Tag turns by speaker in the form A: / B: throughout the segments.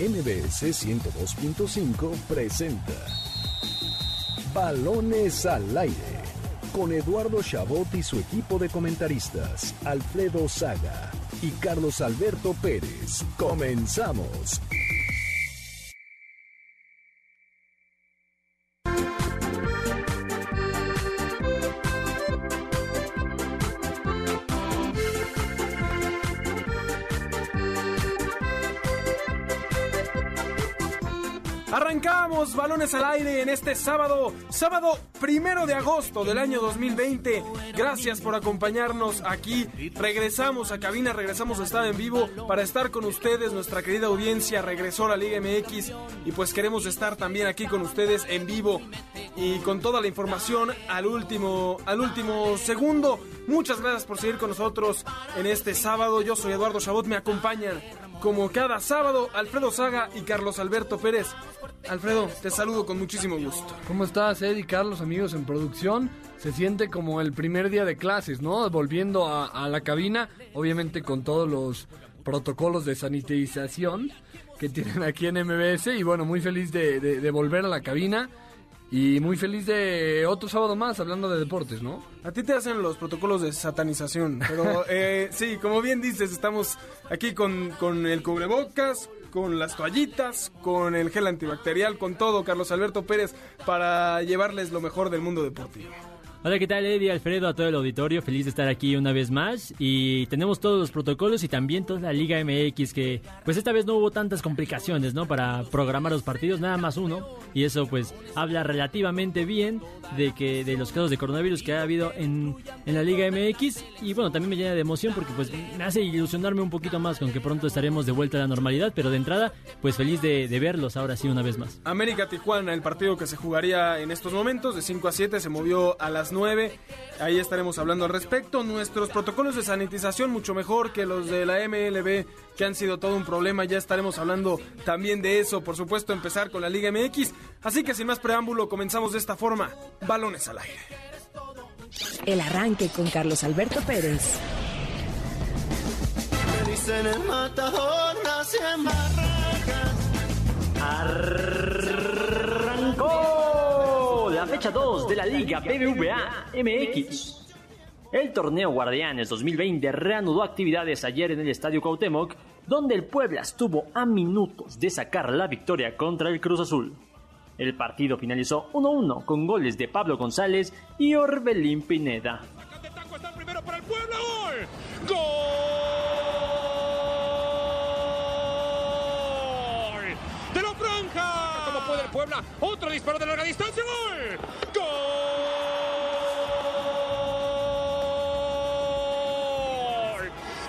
A: MBS 102.5 presenta Balones al aire con Eduardo Chabot y su equipo de comentaristas, Alfredo Saga y Carlos Alberto Pérez. Comenzamos.
B: Balones al aire en este sábado, sábado primero de agosto del año 2020. Gracias por acompañarnos aquí. Regresamos a cabina, regresamos a estar en vivo para estar con ustedes. Nuestra querida audiencia regresó a la Liga MX y pues queremos estar también aquí con ustedes en vivo y con toda la información al último, al último segundo. Muchas gracias por seguir con nosotros en este sábado. Yo soy Eduardo Chabot, me acompañan como cada sábado Alfredo Saga y Carlos Alberto Pérez. Alfredo, te saludo con muchísimo gusto.
C: ¿Cómo estás, Eddie, Carlos, amigos en producción? Se siente como el primer día de clases, ¿no? Volviendo a, la cabina, obviamente con todos los protocolos de sanitización que tienen aquí en MBS. Y bueno, muy feliz de volver a la cabina y muy feliz de otro sábado más hablando de deportes, ¿no?
B: A ti te hacen los protocolos de satanización, pero eh, sí, como bien dices, estamos aquí con, con el cubrebocas, con las toallitas, con el gel antibacterial, con todo, Carlos Alberto Pérez, para llevarles lo mejor del mundo deportivo.
D: Hola, ¿qué tal Eddie, Alfredo, a todo el auditorio? Feliz de estar aquí una vez más y tenemos todos los protocolos y también toda la Liga MX que pues esta vez no hubo tantas complicaciones, ¿no? Para programar los partidos, nada más uno y eso pues habla relativamente bien de que de los casos de coronavirus que ha habido en, en la Liga MX y bueno, también me llena de emoción porque pues me hace ilusionarme un poquito más con que pronto estaremos de vuelta a la normalidad, pero de entrada pues feliz de, de verlos ahora sí una vez más.
B: América Tijuana, el partido que se jugaría en estos momentos de 5 a 7 se movió a las 9. Ahí estaremos hablando al respecto. Nuestros protocolos de sanitización mucho mejor que los de la MLB, que han sido todo un problema. Ya estaremos hablando también de eso. Por supuesto, empezar con la Liga MX. Así que sin más preámbulo, comenzamos de esta forma. Balones al aire.
E: El arranque con Carlos Alberto Pérez.
D: Arrancó la fecha 2 de la Liga BBVA MX. El torneo Guardianes 2020 reanudó actividades ayer en el Estadio Cuauhtémoc, donde el Puebla estuvo a minutos de sacar la victoria contra el Cruz Azul. El partido finalizó 1-1 con goles de Pablo González y Orbelín Pineda.
F: Puebla. Otro disparo de larga distancia. ¡Gol! ¡Gol!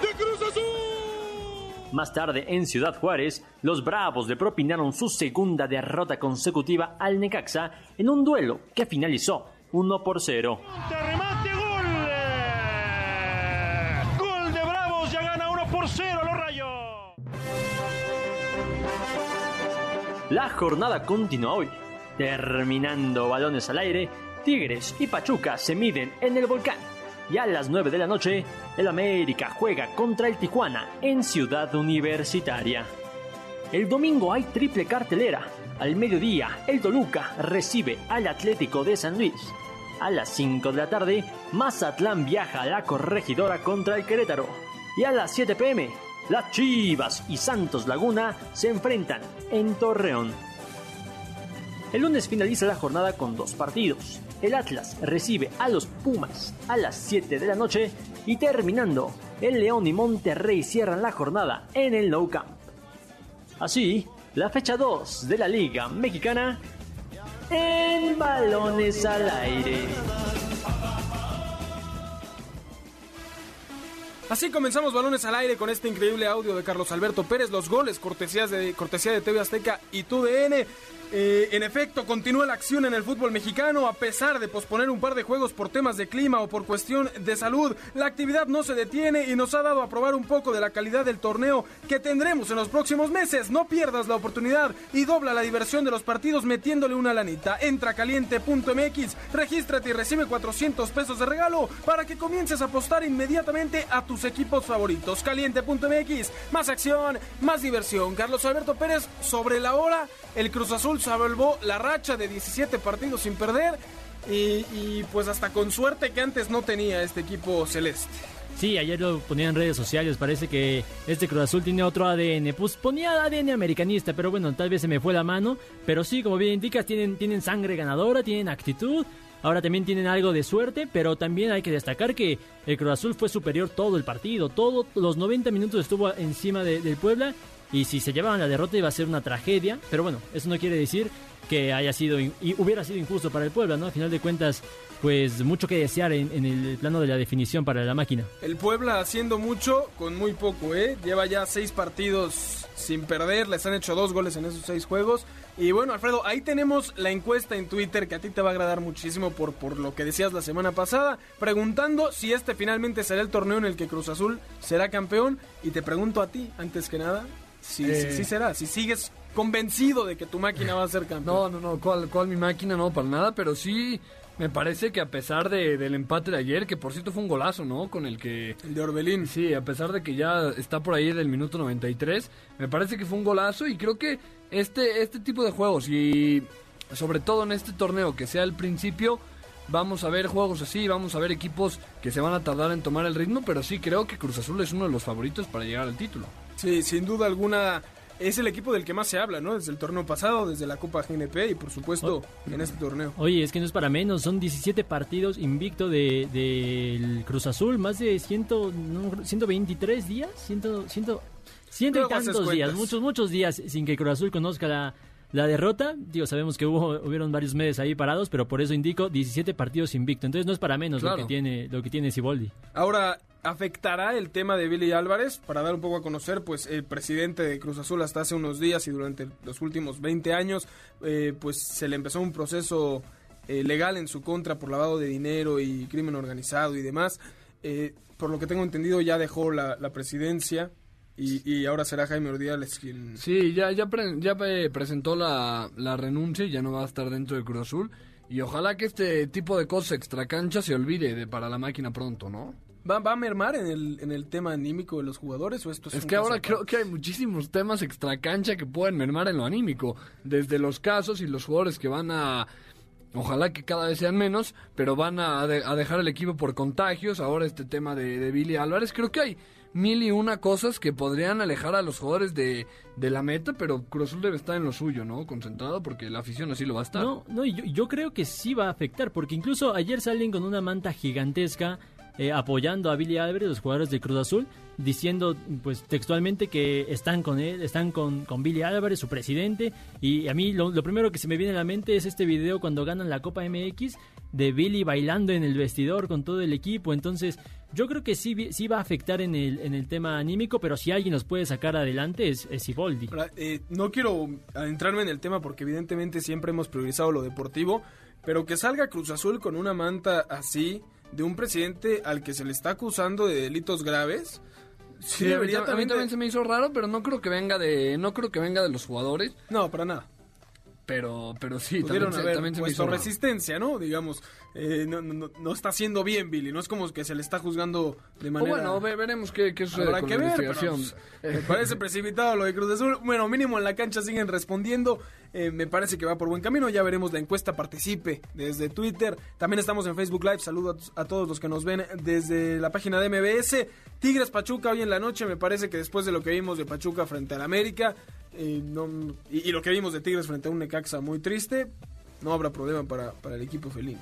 F: ¡De Cruz Azul!
D: Más tarde, en Ciudad Juárez, los Bravos le propinaron su segunda derrota consecutiva al Necaxa en un duelo que finalizó 1 por 0. La jornada continúa hoy. Terminando balones al aire, Tigres y Pachuca se miden en el volcán. Y a las 9 de la noche, el América juega contra el Tijuana en Ciudad Universitaria. El domingo hay triple cartelera. Al mediodía, el Toluca recibe al Atlético de San Luis. A las 5 de la tarde, Mazatlán viaja a la corregidora contra el Querétaro. Y a las 7 pm, las Chivas y Santos Laguna se enfrentan en Torreón. El lunes finaliza la jornada con dos partidos. El Atlas recibe a los Pumas a las 7 de la noche y terminando, el León y Monterrey cierran la jornada en el Nou Camp. Así, la fecha 2 de la Liga Mexicana en balones al aire.
B: Así comenzamos balones al aire con este increíble audio de Carlos Alberto Pérez, los goles, cortesías de, cortesía de TV Azteca y TUDN. Eh, en efecto, continúa la acción en el fútbol mexicano a pesar de posponer un par de juegos por temas de clima o por cuestión de salud. La actividad no se detiene y nos ha dado a probar un poco de la calidad del torneo que tendremos en los próximos meses. No pierdas la oportunidad y dobla la diversión de los partidos metiéndole una lanita. Entra caliente.mx, regístrate y recibe 400 pesos de regalo para que comiences a apostar inmediatamente a tu sus equipos favoritos. Caliente.mx, más acción, más diversión. Carlos Alberto Pérez, sobre la hora, el Cruz Azul salvó la racha de 17 partidos sin perder y, y pues hasta con suerte que antes no tenía este equipo celeste.
G: Sí, ayer lo ponía en redes sociales, parece que este Cruz Azul tiene otro ADN. Pues ponía ADN americanista, pero bueno, tal vez se me fue la mano. Pero sí, como bien indicas, tienen, tienen sangre ganadora, tienen actitud. Ahora también tienen algo de suerte, pero también hay que destacar que el Cruz Azul fue superior todo el partido. Todos los 90 minutos estuvo encima de- del Puebla. Y si se llevaban la derrota iba a ser una tragedia. Pero bueno, eso no quiere decir que haya sido y hubiera sido injusto para el Puebla, ¿no? A final de cuentas, pues mucho que desear en, en el plano de la definición para la máquina.
B: El Puebla haciendo mucho con muy poco, ¿eh? Lleva ya seis partidos sin perder, les han hecho dos goles en esos seis juegos. Y bueno, Alfredo, ahí tenemos la encuesta en Twitter que a ti te va a agradar muchísimo por, por lo que decías la semana pasada, preguntando si este finalmente será el torneo en el que Cruz Azul será campeón. Y te pregunto a ti, antes que nada, si sí
C: Eh.
B: será, si sigues convencido de que tu máquina va a ser campeón.
C: No, no, no, ¿cuál, cuál mi máquina? No, para nada, pero sí me parece que a pesar de- del empate de ayer, que por cierto fue un golazo, ¿no? Con el que...
B: El de Orbelín.
C: Sí, a pesar de que ya está por ahí del minuto 93, me parece que fue un golazo y creo que este, este tipo de juegos y sobre todo en este torneo que sea el principio, vamos a ver juegos así, vamos a ver equipos que se van a tardar en tomar el ritmo, pero sí creo que Cruz Azul es uno de los favoritos para llegar al título.
B: Sí, sin duda alguna es el equipo del que más se habla, ¿no? Desde el torneo pasado, desde la Copa GNP y por supuesto en este torneo.
G: Oye, es que no es para menos, son 17 partidos invicto de- del Cruz Azul, más de 100, no, 123 días, 100, 100, ciento y
B: Luego haces
G: tantos días, muchos, muchos días sin que Cruz Azul conozca la, la derrota. Digo, sabemos que hubo, hubieron varios meses ahí parados, pero por eso indico 17 partidos invicto. Entonces no es para menos lo que tiene, lo que tiene Siboldi.
B: Ahora, ¿afectará el tema de Billy Álvarez? Para dar un poco a conocer, pues el presidente de Cruz Azul hasta hace unos días y durante los últimos 20 años, eh, pues se le empezó un proceso eh, legal en su contra por lavado de dinero y crimen organizado y demás. Eh, por lo que tengo entendido, ya dejó la, presidencia y, y ahora será Jaime Ordiales quien...
C: Sí, ya, ya, eh, presentó la, la renuncia y ya no va a estar dentro de Cruz Azul. Y ojalá que este tipo de cosas extracancha se olvide de, para la máquina pronto, ¿no?
B: ¿Va, va a mermar en el, en el tema anímico de los jugadores o esto es
C: Es que ahora creo que hay muchísimos temas extracancha que pueden mermar en lo anímico. Desde los casos y los jugadores que van a... Ojalá que cada vez sean menos, pero van a, de- a dejar el equipo por contagios. Ahora este tema de, de Billy Álvarez. Creo que hay mil y una cosas que podrían alejar a los jugadores de, de la meta, pero Cruz Azul debe estar en lo suyo, ¿no? Concentrado porque la afición así lo va a estar.
G: No, no, y yo, yo creo que sí va a afectar, porque incluso ayer salen con una manta gigantesca eh, apoyando a Billy Álvarez, los jugadores de Cruz Azul, diciendo pues textualmente que están con él, están con, con Billy Álvarez, su presidente, y a mí lo, lo primero que se me viene a la mente es este video cuando ganan la Copa MX de Billy bailando en el vestidor con todo el equipo, entonces yo creo que sí, sí va a afectar en el, en el tema anímico, pero si alguien nos puede sacar adelante es, es Siboldi.
B: Ahora, eh, no quiero adentrarme en el tema porque evidentemente siempre hemos priorizado lo deportivo, pero que salga Cruz Azul con una manta así de un presidente al que se le está acusando de delitos graves. Sí,
C: Sí, a mí,
B: debería
C: tam- a mí
B: también de-
C: también se me hizo raro, pero no creo que venga de no creo que venga de los jugadores,
B: No, para nada.
C: Pero pero sí,
B: Pudieron
C: también,
B: haber
C: también se
B: puesto
C: raro.
B: resistencia, ¿no? Digamos, eh, no, no- no- está haciendo bien Billy, no es como que se le está juzgando de
C: O
B: manera...
C: bueno, ve- veremos qué, qué sucede
B: Habrá
C: con
B: que
C: la
B: ver, pero,
C: investigación.
B: pues, me parece precipitado lo de Cruz Azul. Bueno, mínimo en la cancha siguen respondiendo. Eh, me parece que va por buen camino. Ya veremos la encuesta. Participe desde Twitter. También estamos en Facebook Live. Saludos a, a todos los que nos ven desde la página de MBS. Tigres Pachuca hoy en la noche. Me parece que después de lo que vimos de Pachuca frente al América no- y, y lo que vimos de Tigres frente a un Necaxa muy triste, no habrá problema para, para el equipo felino.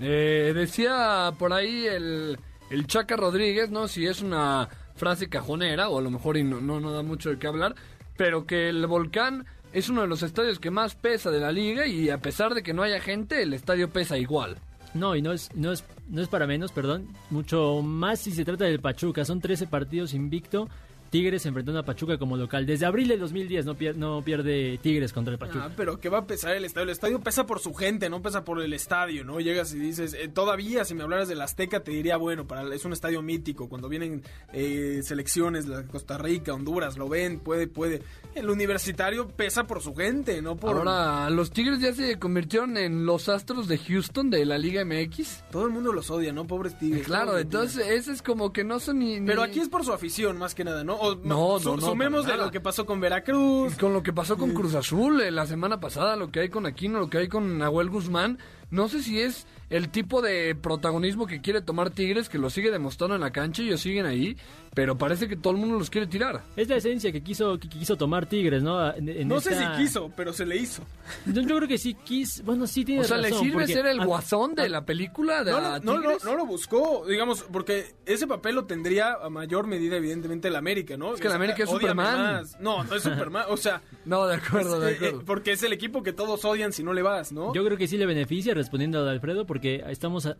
C: Eh, decía por ahí el, el Chaca Rodríguez, ¿no? Si es una frase cajonera, o a lo mejor y no, no, no da mucho de qué hablar, pero que el Volcán es uno de los estadios que más pesa de la liga y a pesar de que no haya gente, el estadio pesa igual.
G: No, y no es, no es, no es para menos, perdón. Mucho más si se trata del Pachuca. Son 13 partidos invicto. Tigres enfrentando a Pachuca como local. Desde abril del 2010 no, pier- no pierde Tigres contra el Pachuca.
B: Ah, pero que va a pesar el estadio. El estadio pesa por su gente, no pesa por el estadio, ¿no? Llegas y dices, eh, todavía si me hablaras del Azteca te diría, bueno, para, es un estadio mítico. Cuando vienen eh, selecciones, la de Costa Rica, Honduras, lo ven, puede, puede. El universitario pesa por su gente, no por...
C: Ahora, los Tigres ya se convirtieron en los astros de Houston de la Liga MX.
B: Todo el mundo los odia, ¿no? Pobres tigres.
C: Claro, entonces ese es como que no son ni... ni-
B: Pero aquí es por su afición, más que nada, ¿no? O,
C: No,
B: su-
C: no, no,
B: Sumemos de
C: nada.
B: lo que pasó con Veracruz.
C: Con lo que pasó con Cruz Azul eh, la semana pasada, lo que hay con Aquino, lo que hay con Nahuel Guzmán, no sé si es el tipo de protagonismo que quiere tomar Tigres, que lo sigue demostrando en la cancha y ellos siguen ahí, pero parece que todo el mundo los quiere tirar.
G: Es la esencia que quiso, que quiso tomar Tigres, ¿no? En- en
B: No sé si quiso, pero se le hizo.
G: Yo, yo creo que sí quiso. Bueno, sí tiene
C: O sea, ¿le
G: razón,
C: sirve
G: porque
C: ser el
G: a-
C: guasón de la película de
B: No,
C: la
B: no,
C: Tigres?
B: no, no lo buscó, digamos, porque ese papel lo tendría a mayor medida, evidentemente, el América, ¿no?
C: Es que el América es Superman.
B: más. No, no es Superman, o sea...
C: No, de acuerdo, de
B: es- eh,
C: acuerdo.
B: eh, porque es el equipo que todos odian si no le vas, ¿no?
G: Yo creo que sí le beneficia respondiendo a Alfredo porque estamos, a-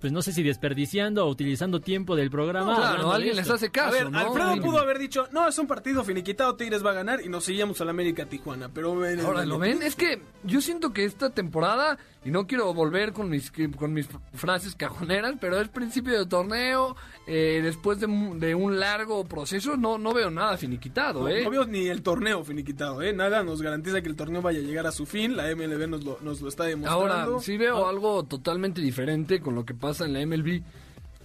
G: pues no sé si desperdiciando o utilizando tiempo del programa.
C: No, claro, alguien les hace caso,
B: a ver,
C: ¿no?
B: Alfredo pudo haber dicho, no, es un partido finiquitado, Tigres va a ganar y nos seguíamos al América Tijuana, pero... ven,
C: Ahora,
B: ven,
C: ¿lo
B: ven.
C: ven? Es que yo siento que esta temporada, y no quiero volver con mis, con mis frases cajoneras, pero es principio de torneo, eh, después de, un- de un largo proceso, no, no veo nada finiquitado,
B: No,
C: ¿eh?
B: no veo ni el torneo finiquitado, ¿eh? Nada nos garantiza que el torneo vaya a llegar a su fin, la MLB nos lo, nos lo está demostrando.
C: Ahora, sí veo algo totalmente diferente con lo que pasa en la MLB,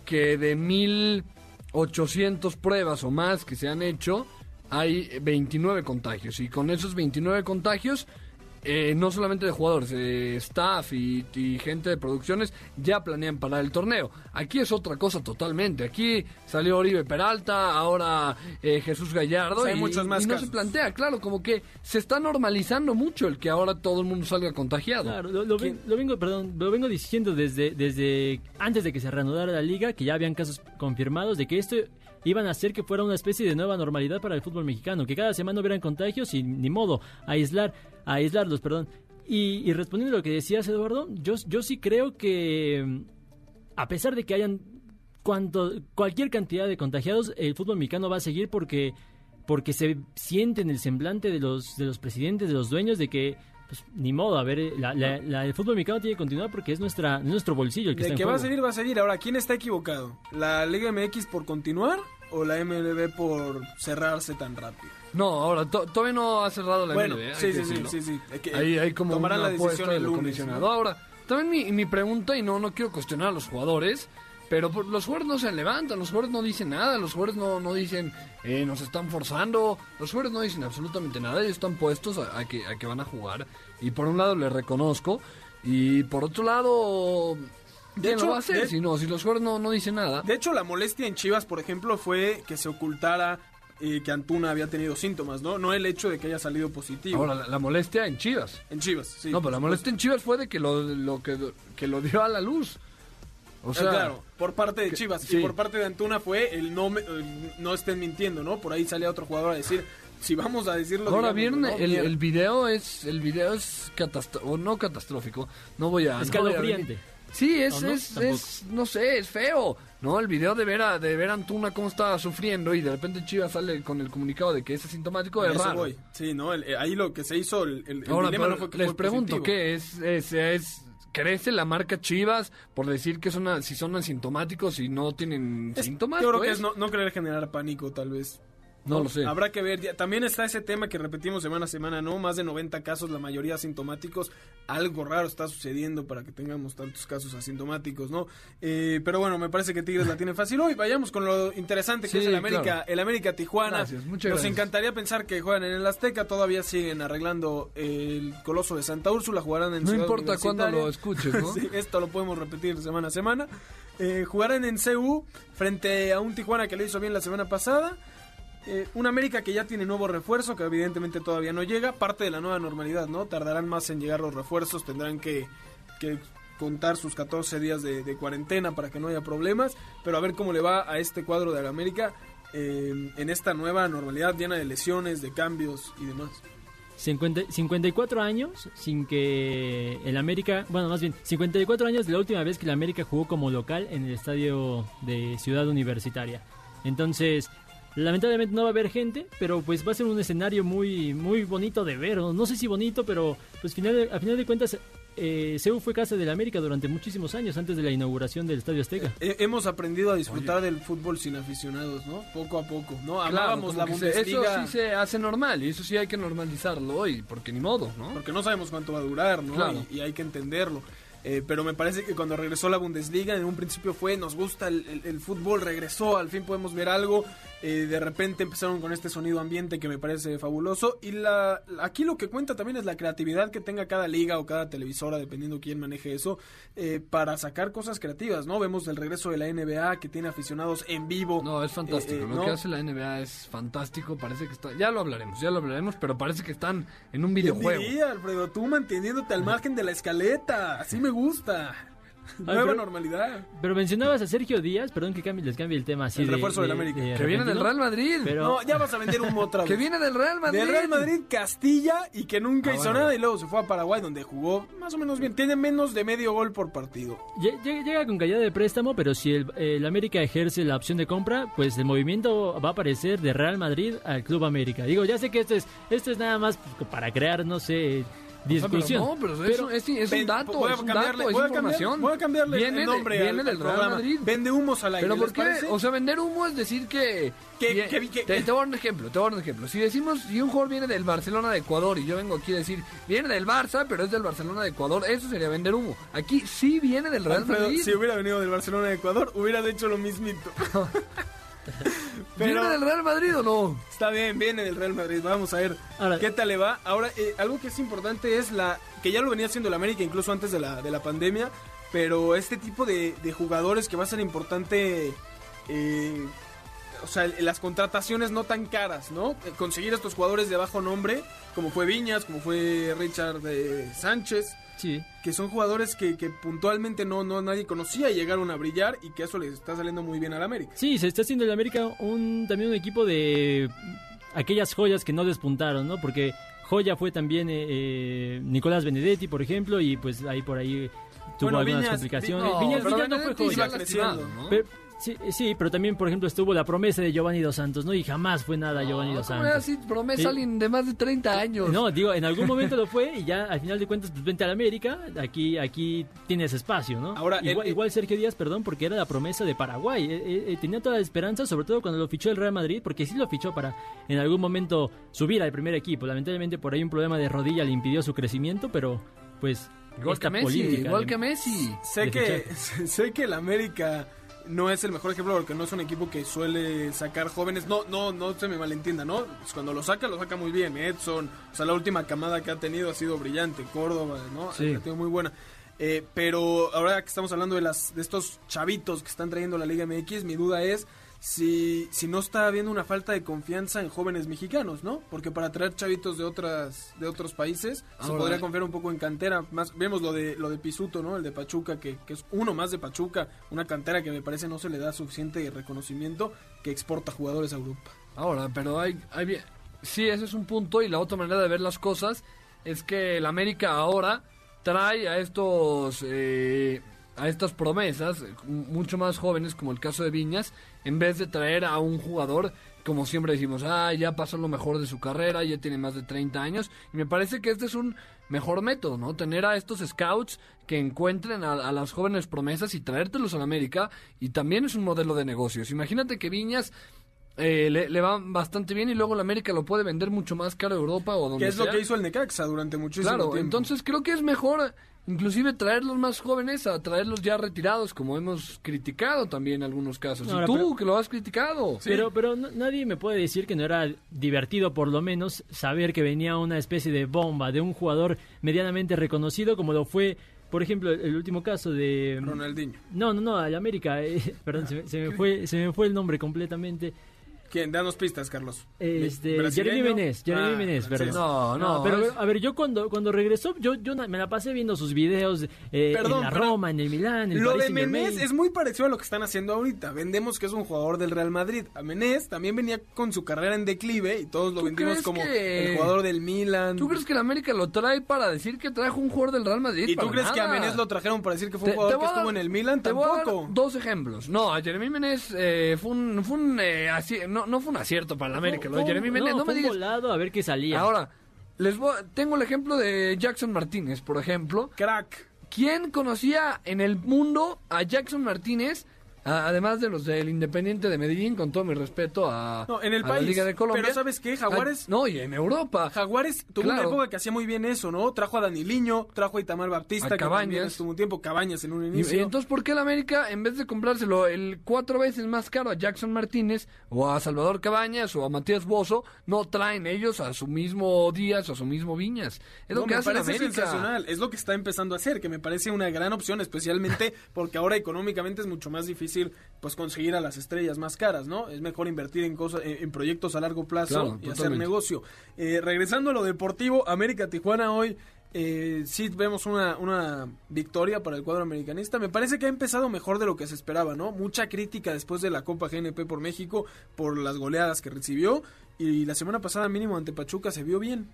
C: que de 1800 pruebas o más que se han hecho, hay 29 contagios. Y con esos 29 contagios, eh, no solamente de jugadores, eh, staff y, y gente de producciones ya planean parar el torneo. Aquí es otra cosa totalmente. Aquí salió Oribe Peralta, ahora eh, Jesús Gallardo.
B: O sea, hay
C: y,
B: muchos más
C: y no
B: casos.
C: se plantea, claro, como que se está normalizando mucho el que ahora todo el mundo salga contagiado.
G: Claro, lo, lo ven- lo vengo, perdón, lo vengo diciendo desde, desde antes de que se reanudara la liga, que ya habían casos confirmados de que esto iban a hacer que fuera una especie de nueva normalidad para el fútbol mexicano, que cada semana hubieran contagios y ni modo, aislar, aislarlos, perdón. Y, y respondiendo a lo que decías, Eduardo, yo, yo sí creo que mm, a pesar de que hayan cuanto, cualquier cantidad de contagiados, el fútbol mexicano va a seguir porque porque se siente en el semblante de los de los presidentes, de los dueños, de que pues, ni modo, a ver, eh, la- la- la- el fútbol mexicano tiene que continuar porque es nuestra es nuestro bolsillo el que
B: De
G: está en
B: que va a seguir, va a seguir. Ahora, ¿quién está equivocado? ¿La Liga MX por continuar o la MLB por cerrarse tan rápido?
C: No, ahora to- todavía no ha cerrado la
B: bueno,
C: MLB,
B: sí, sí, sí, sí, sí. Es que
C: Ahí hay como
B: tomarán
C: una
B: la decisión
C: del
B: el lunes.
C: comisionado.
B: ¿no?
C: Ahora, también mi, mi pregunta, y no, no quiero cuestionar a los jugadores, pero por- los jugadores no se levantan, los jugadores no dicen nada, los jugadores no, no dicen eh, nos están forzando, los jugadores no dicen absolutamente nada, ellos están puestos a, a que, a que van a jugar. Y por un lado les reconozco, y por otro lado, ¿quién
B: hecho,
C: lo va a hacer?
B: de-
C: si no, si los jugadores no, no dicen nada.
B: De hecho, la molestia en Chivas, por ejemplo, fue que se ocultara eh, que Antuna había tenido síntomas, ¿no? No el hecho de que haya salido positivo.
C: Ahora, la, la molestia en Chivas.
B: en Chivas, sí.
C: no, pero la
B: por
C: molestia en Chivas fue de que lo, lo que, que lo dio a la luz. O
B: supuesto.
C: sea,
B: Ah, claro, por parte de
C: que-
B: Chivas
C: sí.
B: y por parte de Antuna fue el no me- el no estén mintiendo, ¿no? Por ahí salía otro jugador a decir, si vamos a decirlo
C: Ahora
B: ¿no?
C: el, video es el video es catastrófico, no catastrófico, no voy a
G: Escalofriante.
C: Sí, es,
G: ¿O no?
C: es, es, no sé, es feo, ¿no? El video de ver a, de ver a Antuna cómo estaba sufriendo y de repente Chivas sale con el comunicado de que es asintomático, es raro.
B: voy. Sí, ¿no? El- eh, ahí lo que se hizo, el, el- el
C: Ahora,
B: dilema no fue que
C: les
B: fue
C: pregunto,
B: positivo.
C: ¿qué es, es, es, crece la marca Chivas por decir que son, si son asintomáticos y no tienen
B: Es-
C: síntomas?
B: Yo creo que
C: pues?
B: es no, no querer generar pánico, tal vez.
C: No lo sé.
B: Habrá que ver. También está ese tema que repetimos semana a semana, ¿no? Más de 90 casos, la mayoría asintomáticos. Algo raro está sucediendo para que tengamos tantos casos asintomáticos, ¿no? Eh, pero bueno, me parece que Tigres la tiene fácil hoy. Vayamos con lo interesante que
C: Sí,
B: es el América,
C: claro.
B: el América Tijuana.
C: Gracias, muchas
B: Nos
C: gracias.
B: encantaría pensar que juegan en el Azteca. Todavía siguen arreglando el Coloso de Santa Úrsula. Jugarán en
C: No
B: Ciudad
C: importa cuándo lo escuches, ¿no?
B: Sí, esto lo podemos repetir semana a semana. Eh, jugarán en CU frente a un Tijuana que le hizo bien la semana pasada. Eh, un América que ya tiene nuevo refuerzo, que evidentemente todavía no llega. Parte de la nueva normalidad, ¿no? Tardarán más en llegar los refuerzos, tendrán que, contar sus 14 días de, de cuarentena para que no haya problemas. Pero a ver cómo le va a este cuadro de la América eh, en esta nueva normalidad llena de lesiones, de cambios y demás.
G: 50 54 años sin que el América, bueno, más bien 54 años de la última vez que el América jugó como local en el estadio de Ciudad Universitaria. Entonces, Lamentablemente no va a haber gente, pero pues va a ser un escenario muy muy bonito de ver. No, No sé si bonito, pero pues final, a final de cuentas eh, Seúl fue casa del América durante muchísimos años antes de la inauguración del Estadio Azteca.
B: Eh, hemos aprendido a disfrutar del fútbol sin aficionados, ¿no? Poco a poco, ¿no?
C: Claro,
B: Amábamos
C: como
B: la
C: se- eso
B: Bundesliga
C: sí se hace normal y eso sí hay que normalizarlo hoy, porque ni modo, ¿no?
B: porque no sabemos cuánto va a durar, ¿no?
C: Claro.
B: Y, y hay que entenderlo. Eh, pero me parece que cuando regresó la Bundesliga, en un principio fue, nos gusta el, el- el fútbol, regresó, al fin podemos ver algo. Eh, de repente empezaron con este sonido ambiente que me parece fabuloso. Y la, aquí lo que cuenta también es la creatividad que tenga cada liga o cada televisora, dependiendo quién maneje eso, eh, para sacar cosas creativas, ¿no? Vemos el regreso de la NBA que tiene aficionados en vivo.
C: No, es fantástico.
B: Eh,
C: lo
B: ¿no?
C: que hace la NBA es fantástico. Parece que está. Ya lo hablaremos, ya lo hablaremos, pero parece que están en un
B: ¿Quién
C: videojuego.
B: diría, Alfredo? Tú manteniéndote al margen de la escaleta. Así me gusta. Nueva
G: pero-
B: normalidad.
G: Pero mencionabas a Sergio Díaz, perdón que cambie, les cambie el tema así.
B: El
G: de-
B: refuerzo del
G: de-
B: América.
G: de
C: Que viene del. Real Madrid.
G: Pero-
B: No, ya vas a vender un otra vez.
C: Que viene del Real Madrid.
B: Del Real Madrid, Castilla y que nunca
C: Ah,
B: hizo
C: bueno.
B: nada y luego se fue a Paraguay donde jugó más o menos bien. Tiene menos de medio gol por partido.
G: Lle- Llega, llega con calidad de préstamo, pero si el, el América ejerce la opción de compra, pues el movimiento va a aparecer de Real Madrid al Club América. Digo, ya sé que esto es, esto es nada más para crear, no sé,
C: O sea, pero
G: discusión.
C: no, pero,
G: Pero-
C: es, un dato,
B: a
C: es un
B: cambiarle-
C: dato, es información.
B: cambiar- cambiarle
C: viene
B: el nombre
C: de-
B: al-
C: viene
B: al
C: del Real
B: programa.
C: Madrid.
B: Vende humos al aire,
C: Pero ¿por
B: ¿les
C: qué?
B: parece?
C: O sea, vender humo es decir que...
B: Que- que- que-
C: te, te voy a dar un ejemplo, te voy a dar un ejemplo. Si decimos, si un jugador viene del Barcelona de Ecuador y yo vengo aquí a decir, viene del Barça, pero es del Barcelona de Ecuador, eso sería vender humo. Aquí sí viene del Real
B: Alfredo,
C: Madrid.
B: si hubiera venido del Barcelona de Ecuador, hubieras hecho lo mismito. Pero
C: ¿Viene del Real Madrid o no?
B: está bien, viene del Real Madrid. Vamos a ver
G: Ahora-
B: qué tal le va. Ahora, eh, algo que es importante es la que ya lo venía haciendo el América incluso antes de la, de la pandemia, pero este tipo de, de jugadores que va a ser importante, eh, o sea, las contrataciones no tan caras, ¿no? Eh, Conseguir estos jugadores de bajo nombre, como fue Viñas, como fue Richard eh, Sánchez,
G: Sí.
B: que son jugadores que, que puntualmente no, no nadie conocía y llegaron a brillar y que eso les está saliendo muy bien al América.
G: Sí, se está haciendo el América un, también un equipo de aquellas joyas que no despuntaron, ¿no? Porque joya fue también eh, eh, Nicolás Benedetti, por ejemplo, y pues ahí por ahí tuvo
B: Bueno,
G: algunas
B: Viñas-
G: complicaciones.
C: No,
G: Viñas,
C: pero
G: Viñas no fue joya.
C: iba
B: creciendo.
C: ¿no?
G: Pero- sí, sí, pero también, por ejemplo, estuvo la promesa de Giovanni Dos Santos, ¿no? Y jamás fue nada Giovanni Dos
C: ¿Cómo era
G: Santos.
C: así? Promesa
G: Sí.
C: a alguien de más de 30 años.
G: No, digo, en algún momento lo fue y ya al final de cuentas, pues vente al América, aquí, aquí tienes espacio, ¿no?
B: Ahora,
G: igual,
B: el-
G: igual Sergio Díaz, perdón, porque era la promesa de Paraguay. Eh, eh, eh, tenía toda la esperanza, sobre todo cuando lo fichó el Real Madrid, porque sí lo fichó para en algún momento subir al primer equipo. Lamentablemente por ahí un problema de rodilla le impidió su crecimiento, pero pues
C: Igual que Messi, igual
G: de-
C: que Messi.
B: Sé que, sé que el América no es el mejor ejemplo porque no es un equipo que suele sacar jóvenes. No, no, no se me malentienda, ¿no? Pues cuando lo saca, lo saca muy bien. Edson, o sea, la última camada que ha tenido ha sido brillante. Córdoba, ¿no?
G: Sí.
B: Ha sido muy buena. Eh, pero ahora que estamos hablando de las de estos chavitos que están trayendo la Liga MX, mi duda es si, si no está habiendo una falta de confianza en jóvenes mexicanos, ¿no? Porque para traer chavitos de otras de otros países se podría confiar un poco en cantera. Más vemos lo de lo de Pisuto, ¿no? El de Pachuca que, que es uno más de Pachuca, una cantera que me parece no se le da suficiente reconocimiento que exporta jugadores a Europa.
C: Ahora, pero hay, hay bien- sí, ese es un punto y la otra manera de ver las cosas es que el América ahora trae a estos eh, a estas promesas eh, mucho más jóvenes como el caso de Viñas en vez de traer a un jugador como siempre decimos, ah, ya pasó lo mejor de su carrera, ya tiene más de 30 años y me parece que este es un mejor método, ¿no? Tener a estos scouts que encuentren a, a las jóvenes promesas y traértelos a la América y también es un modelo de negocios. Imagínate que Viñas eh, le, le va bastante bien y luego la América lo puede vender mucho más caro a Europa o donde
B: Que es lo que hizo el Necaxa durante muchísimo
C: Claro,
B: tiempo.
C: entonces creo que es mejor inclusive traerlos más jóvenes a traerlos ya retirados, como hemos criticado también en algunos casos.
G: Ahora,
C: y tú,
G: pero-
C: que lo has criticado.
G: Pero, pero no- nadie me puede decir que no era divertido, por lo menos, saber que venía una especie de bomba de un jugador medianamente reconocido, como lo fue, por ejemplo, el, último caso de.
B: Ronaldinho.
G: No, no, no, al América. eh, perdón, se, me- se me fue, se me fue el nombre completamente.
B: ¿Quién? Danos pistas, Carlos.
G: Este. Jeremy Menez, Jeremy
B: Ah,
G: Menez, perdón.
C: No, no,
G: pero a ver, yo cuando, cuando regresó, yo, yo me la pasé viendo sus videos eh,
B: Perdón,
G: en la Roma, en el Milán, en el
B: Lo
G: Paris
B: de Menés
G: Saint-Germain.
B: es muy parecido a lo que están haciendo ahorita. Vendemos que es un jugador del Real Madrid. A Menés también venía con su carrera en declive y todos lo
C: ¿Tú
B: vendimos como
C: que-
B: el jugador del Milan.
C: ¿Tú crees que la América lo trae para decir que trajo un jugador del Real Madrid?
B: ¿Y tú
C: Para
B: crees que a. Menés lo trajeron para decir que fue un
C: Te-
B: jugador
C: te
B: que estuvo
C: dar-
B: en el Milan?
C: Te voy a dar
B: Tampoco.
C: dos ejemplos. No, a Jeremy Menez eh, fue un, fue un eh, así, no no, no fue un acierto para la América. Lo de Jeremy Menez, no,
G: fue
C: me digas.
G: volado a ver qué salía.
C: Ahora, les voy, tengo el ejemplo de Jackson Martínez, por ejemplo.
B: Crack.
C: ¿Quién conocía en el mundo a Jackson Martínez? Además de los del Independiente de Medellín, con todo mi respeto a,
B: No, en el
C: a
B: país.
C: la Liga de Colombia.
B: Pero ¿sabes qué? Jaguares-
C: Ah, no, y en Europa.
B: Jaguares tuvo una
C: Claro.
B: época que hacía muy bien eso, ¿no? Trajo a Daniliño, trajo a Itamar Baptista,
C: A
B: que también
C: Cabañas.
B: estuvo un tiempo, Cabañas en un inicio.
C: y entonces, ¿por qué el América, en vez de comprárselo el cuatro veces más caro a Jackson Martínez o a Salvador Cabañas o a Matías Bozo, no traen ellos a su mismo Díaz o a su mismo Viñas? Es lo que
B: me
C: hace
B: parece
C: América.
B: sensacional. Es lo que está empezando a hacer, que me parece una gran opción, especialmente porque ahora económicamente es mucho más difícil pues conseguir a las estrellas más caras, ¿no? Es mejor invertir en cosas, en, proyectos a largo plazo
C: Claro,
B: y hacer negocio. Eh, regresando a lo deportivo, América Tijuana hoy. Eh, sí vemos una, una victoria para el cuadro americanista. Me parece que ha empezado mejor de lo que se esperaba, ¿no? Mucha crítica después de la Copa GNP por México por las goleadas que recibió. Y la semana pasada mínimo ante Pachuca se vio bien.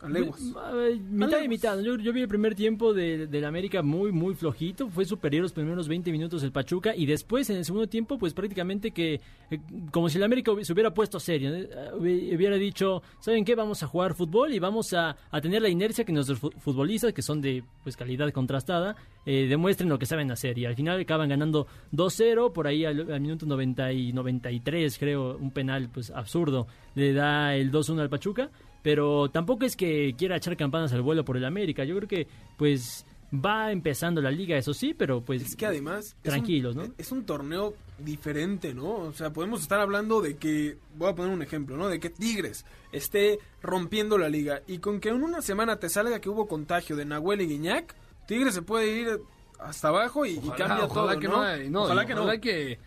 B: A leguas.
G: Ver, mitad y
B: leguas.
G: mitad. Yo, yo vi el primer tiempo de, del América muy, muy flojito. Fue superior los primeros 20 minutos el Pachuca. Y después, en el segundo tiempo, pues prácticamente que. eh, como si el América se hubiera puesto serio. ¿eh? Hubi- Hubiera dicho: ¿Saben qué? Vamos a jugar fútbol y vamos a, a tener la inercia que nuestros fu- futbolistas, que son de pues calidad contrastada, eh, demuestren lo que saben hacer. Y al final acaban ganando 2-0. Por ahí al, al minuto 90 y 93, creo, un penal pues absurdo. Le da el 2-1 al Pachuca pero tampoco es que quiera echar campanas al vuelo por el América. Yo creo que, pues, va empezando la liga, eso sí, pero pues.
B: Es que además... es un-
G: Tranquilos, ¿no?
B: Es un torneo diferente, ¿no? O sea, podemos estar hablando de que... Voy a poner un ejemplo, ¿no? De que Tigres esté rompiendo la liga. Y con que en una semana te salga que hubo contagio de Nahuel y Guiñac, Tigres se puede ir hasta abajo y, y
C: Ojalá,
B: cambia
C: ojalá
B: todo,
C: que
B: ¿no?
C: no,
B: ojalá
C: y
B: que no.
C: ojalá que,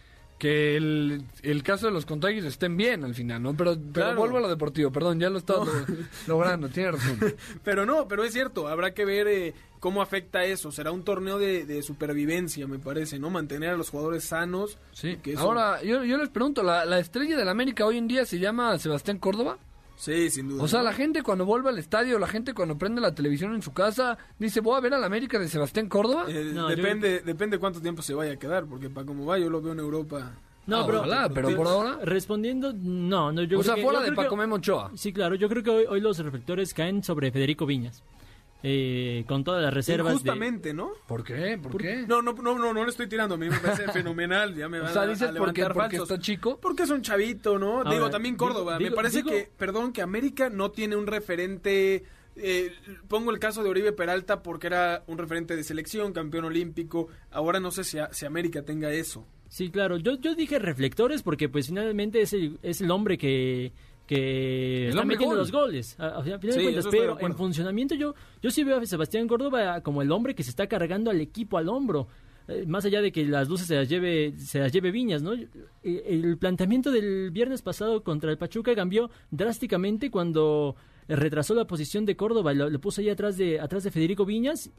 C: que el, el caso de los contagios estén bien al final, ¿no? Pero, pero
B: Claro.
C: vuelvo a lo deportivo, perdón, ya lo estaba lo- logrando, tiene razón.
B: Pero no, pero es cierto, habrá que ver eh, cómo afecta eso. Será un torneo de, de supervivencia, me parece, ¿no? Mantener a los jugadores sanos.
C: Sí.
B: y que eso-
C: Ahora, yo, yo les pregunto, ¿la, ¿la estrella del América hoy en día se llama Sebastián Córdoba?
B: Sí, sin duda.
C: O sea, la gente cuando vuelve al estadio, la gente cuando prende la televisión en su casa, dice, voy a ver al América de Sebastián Córdoba.
B: Eh,
G: No, yo
B: depende, depende cuánto tiempo se vaya a quedar, porque para como va, yo lo veo en Europa.
G: No,
C: Ah,
G: pero.
C: ojalá, pero por ahora...
G: Respondiendo, no, no, yo
C: o
G: creo
C: sea,
G: que-
C: fuera
G: yo
C: de
G: que-
C: Paco Memo Ochoa.
G: Sí, claro, yo creo que hoy, hoy los reflectores caen sobre Federico Viñas. Eh, con todas las reservas. de-
B: Justamente, ¿no?
C: ¿Por qué? ¿Por qué?
B: No, no, no, no, no le estoy tirando, a mí me parece fenomenal, ya me
C: o
B: van
C: sea,
B: a-
C: dices
B: a
C: porque,
B: levantar
C: porque está chico.
B: Porque es un chavito, ¿no?
G: Ahora,
B: digo, también
G: digo-
B: Córdoba. me parece
G: digo-
B: que, perdón, que América no tiene un referente. eh, pongo el caso de Oribe Peralta porque era un referente de selección, campeón olímpico. Ahora no sé si, a- si América tenga eso.
G: Sí, claro. Yo, yo dije reflectores porque pues finalmente es el, es el hombre que, que
C: El
G: está
C: hombre
G: metiendo
C: gol.
G: los goles. A, a final de
B: Sí,
G: cuentas,
B: eso estoy de
G: pero en funcionamiento yo, yo sí veo a Sebastián Córdoba como el hombre que se está cargando al equipo al hombro. Eh, Más allá de que las luces se las lleve, se las lleve Viñas, ¿no? Eh, El planteamiento del viernes pasado contra el Pachuca cambió drásticamente cuando retrasó la posición de Córdoba, lo, lo puso ahí atrás de, atrás de Federico Viñas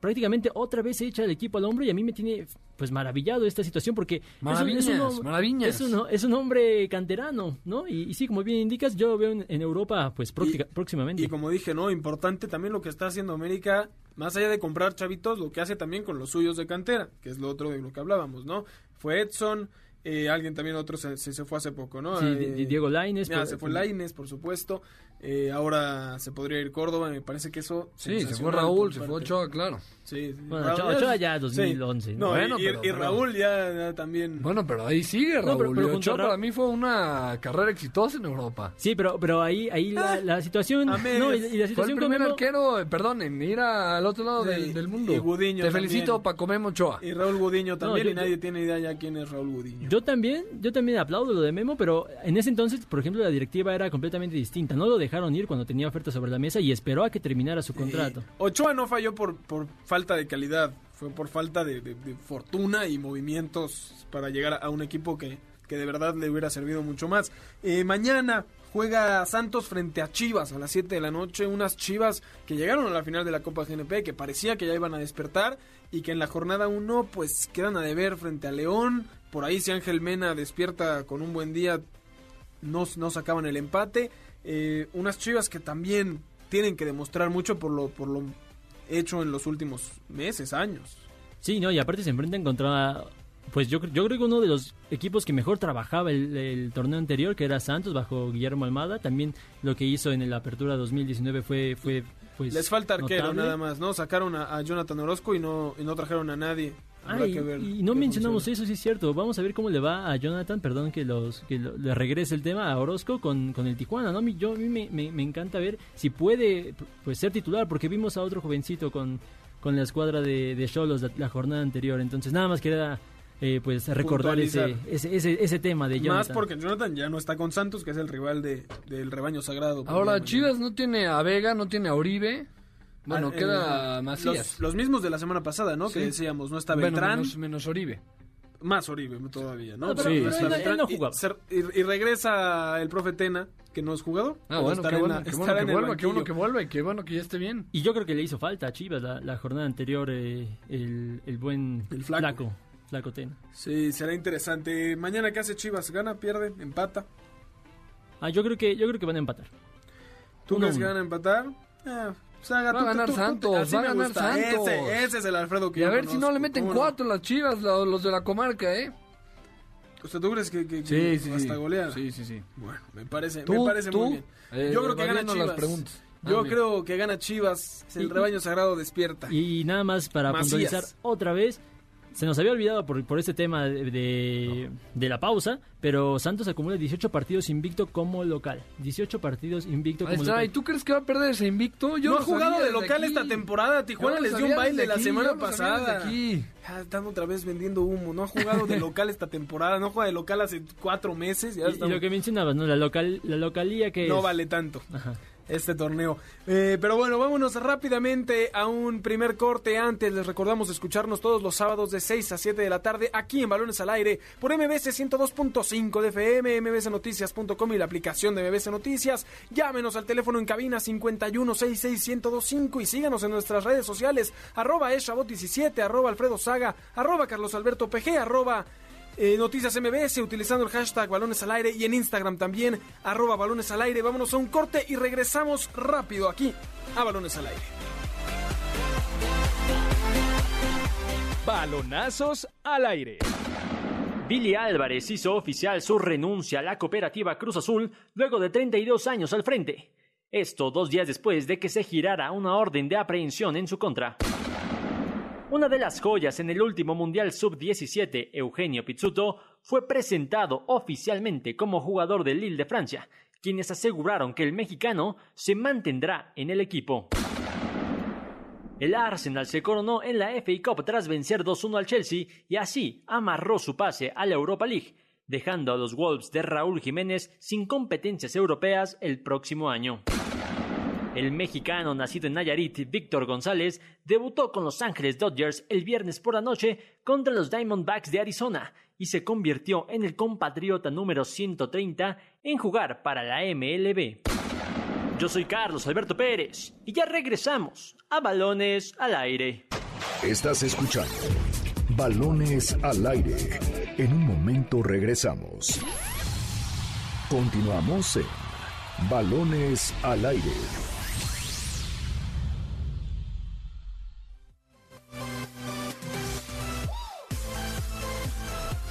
G: prácticamente otra vez se echa el equipo al hombro y a mí me tiene pues maravillado esta situación porque es un- es un, hom-
C: maravillas.
G: es un, es un hombre canterano, ¿no? Y, y sí, como bien indicas, yo lo veo en, en Europa pues próctica- próximamente.
B: Y como dije, ¿no? Importante también lo que está haciendo América, más allá de comprar chavitos, lo que hace también con los suyos de cantera, que es lo otro de lo que hablábamos, ¿no? Fue Edson, eh, alguien también otro se, se, se fue hace poco, ¿no?
G: Sí,
B: Eh,
G: Di- Diego por-
B: se fue Laines, por supuesto. Eh, ahora se podría ir Córdoba, me parece que eso...
C: Sí, se fue Raúl, se fue Ochoa, claro.
B: Sí, sí.
G: Bueno,
B: Raúl
G: Ochoa- ya
B: sí.
G: 2011,
B: No,
C: Bueno,
B: y,
C: pero-
B: y Raúl ya, ya también...
C: Bueno, pero ahí sigue
G: No,
C: Raúl.
G: pero- pero
C: y
G: junto
C: Ochoa
G: Ra-
C: para mí fue una carrera exitosa en Europa.
G: Sí, pero, pero ahí, ahí la, la situación... No, y, y la
C: Fue el
G: situación con
C: primer
G: Memo-
C: arquero, eh, perdón, en ir al otro lado
B: Sí,
C: del, del mundo.
B: y Gudiño
C: Te
B: también.
C: felicito, Paco Memo Ochoa.
B: Y Raúl Gudiño también,
G: yo-
B: y nadie tiene idea ya quién es Raúl Gudiño.
G: Yo también, yo también aplaudo lo de Memo, pero en ese entonces, por ejemplo, la directiva era completamente distinta. No lo dejaron ir cuando tenía ofertas sobre la mesa y esperó a que terminara su contrato.
B: Eh, Ochoa no falló por, por falta de calidad, fue por falta de, de- de fortuna y movimientos para llegar a un equipo que, que de verdad le hubiera servido mucho más. Eh, mañana juega Santos frente a Chivas a las 7 de la noche, unas Chivas que llegaron a la final de la Copa GNP, que parecía que ya iban a despertar y que en la jornada 1 pues quedan a deber frente a León. Por ahí si Ángel Mena despierta con un buen día, no, no sacaban el empate. Eh, unas Chivas que también tienen que demostrar mucho por lo, por lo hecho en los últimos meses, años.
G: Sí, no, y aparte se enfrentan contra pues yo, yo creo que uno de los equipos que mejor trabajaba el, el torneo anterior, que era Santos, bajo Guillermo Almada, también lo que hizo en la apertura 2019 fue... fue pues,
B: Les falta arquero
G: notable.
B: nada más, ¿no? Sacaron a, a Jonathan Orozco y no, y no trajeron a nadie.
G: Ah, y,
B: que ver
G: y no mencionamos
B: funciona.
G: eso, sí es cierto. Vamos a ver cómo le va a Jonathan, perdón que los que lo- le regrese el tema a Orozco con, con el Tijuana, ¿no? A mí- Yo, a mí me, me- me encanta ver si puede pues ser titular, porque vimos a otro jovencito con, con la escuadra de de Cholos la, la jornada anterior. Entonces nada más quería eh, pues recordar ese, ese, ese, ese tema de Jonathan.
B: Más porque Jonathan ya no está con Santos, que es el rival de, del rebaño sagrado.
C: Ahora, Chivas no tiene a Vega, no tiene a Oribe. Bueno,
B: Ah,
C: queda
B: eh,
C: Macías.
B: Los, los mismos de la semana pasada, ¿no?
C: Sí.
B: Que decíamos, no está
C: Bueno,
B: Beltrán,
C: menos, menos Oribe.
B: más Oribe todavía, ¿no?
G: No, pero-
C: Sí,
B: no
C: sí.
B: y-
G: jugaba.
B: ser- Y, y regresa el profe Tena, que no es jugador.
C: Ah, bueno, qué
B: en
C: bueno,
B: la-
C: qué bueno que
B: en el
C: vuelva, qué bueno que vuelva y qué bueno que ya esté bien.
G: Y yo creo que le hizo falta a Chivas la, la jornada anterior eh, el, el buen
B: El flaco.
G: flaco, flaco Tena.
B: Sí, será interesante. Mañana, ¿qué hace Chivas? ¿Gana, pierde, empata?
G: Ah, yo creo que yo creo que van a empatar.
B: ¿Tú crees que van a empatar? Eh,
C: Va a ganar
B: tú- tú-
C: Santos,
B: así
C: va a ganar
B: gusta.
C: Santos.
B: Ese, ese es el Alfredo que
C: Y a
B: yo
C: ver si no le meten cuatro las chivas, los de la comarca, ¿eh?
B: O sea, ¿tú crees que, que- que hasta goleada?
C: Sí, sí, sí.
B: Bueno, me parece,
C: ¿Tú?
B: me parece
C: ¿Tú?
B: muy bien.
C: Eh,
B: Yo creo que gana Chivas.
C: las preguntas.
B: Yo
C: Ah, mira.
B: creo que gana Chivas. El
G: Y-
B: rebaño sagrado despierta.
G: Y nada más para
B: Macías.
G: puntualizar otra vez, se nos había olvidado por, por este tema de, de, de la pausa, pero Santos acumula 18 partidos invicto como local. 18 partidos invicto como
C: está.
G: local.
C: ¿Y tú crees que va a perder ese invicto? Yo
B: no ha jugado de local
C: aquí.
B: esta temporada. Tijuana les dio un baile
C: desde
B: la
C: aquí,
B: semana pasada.
C: aquí.
B: Están otra vez vendiendo humo. No ha jugado de local esta temporada. No juega de local hace cuatro meses. Ya
G: Y- lo que mencionabas, ¿no? La, local, la localía que
B: no
G: es-
B: vale tanto.
G: Ajá.
B: Este torneo. Eh, pero bueno, vámonos rápidamente a un primer corte. Antes les recordamos escucharnos todos los sábados de 6 a 7 de la tarde aquí en Balones al Aire por MBC 102.5 de FM, mbcnoticias.com y la aplicación de MBC Noticias. Llámenos al teléfono en cabina 5166125 y síganos en nuestras redes sociales arroba eshabot17, arroba alfredo saga, arroba carlos alberto pg, arroba eh, Noticias MBS utilizando el hashtag Balones al Aire y en Instagram también, arroba Balones al Aire. Vámonos a un corte y regresamos rápido aquí a Balones al Aire.
H: Balonazos al aire.
D: Billy Álvarez hizo oficial su renuncia a la cooperativa Cruz Azul luego de 32 años al frente. Esto dos días después de que se girara una orden de aprehensión en su contra. Una de las joyas en el último Mundial Sub-17, Eugenio Pizzuto, fue presentado oficialmente como jugador del Lille de Francia, quienes aseguraron que el mexicano se mantendrá en el equipo. El Arsenal se coronó en la FA Cup tras vencer 2-1 al Chelsea y así amarró su pase a la Europa League, dejando a los Wolves de Raúl Jiménez sin competencias europeas el próximo año. El mexicano nacido en Nayarit, Víctor González, debutó con Los Ángeles Dodgers el viernes por la noche contra los Diamondbacks de Arizona y se convirtió en el compatriota número 130 en jugar para la MLB. Yo soy Carlos Alberto Pérez y ya regresamos a Balones al Aire.
A: Estás escuchando Balones al aire. En un momento regresamos. Continuamos en Balones al aire.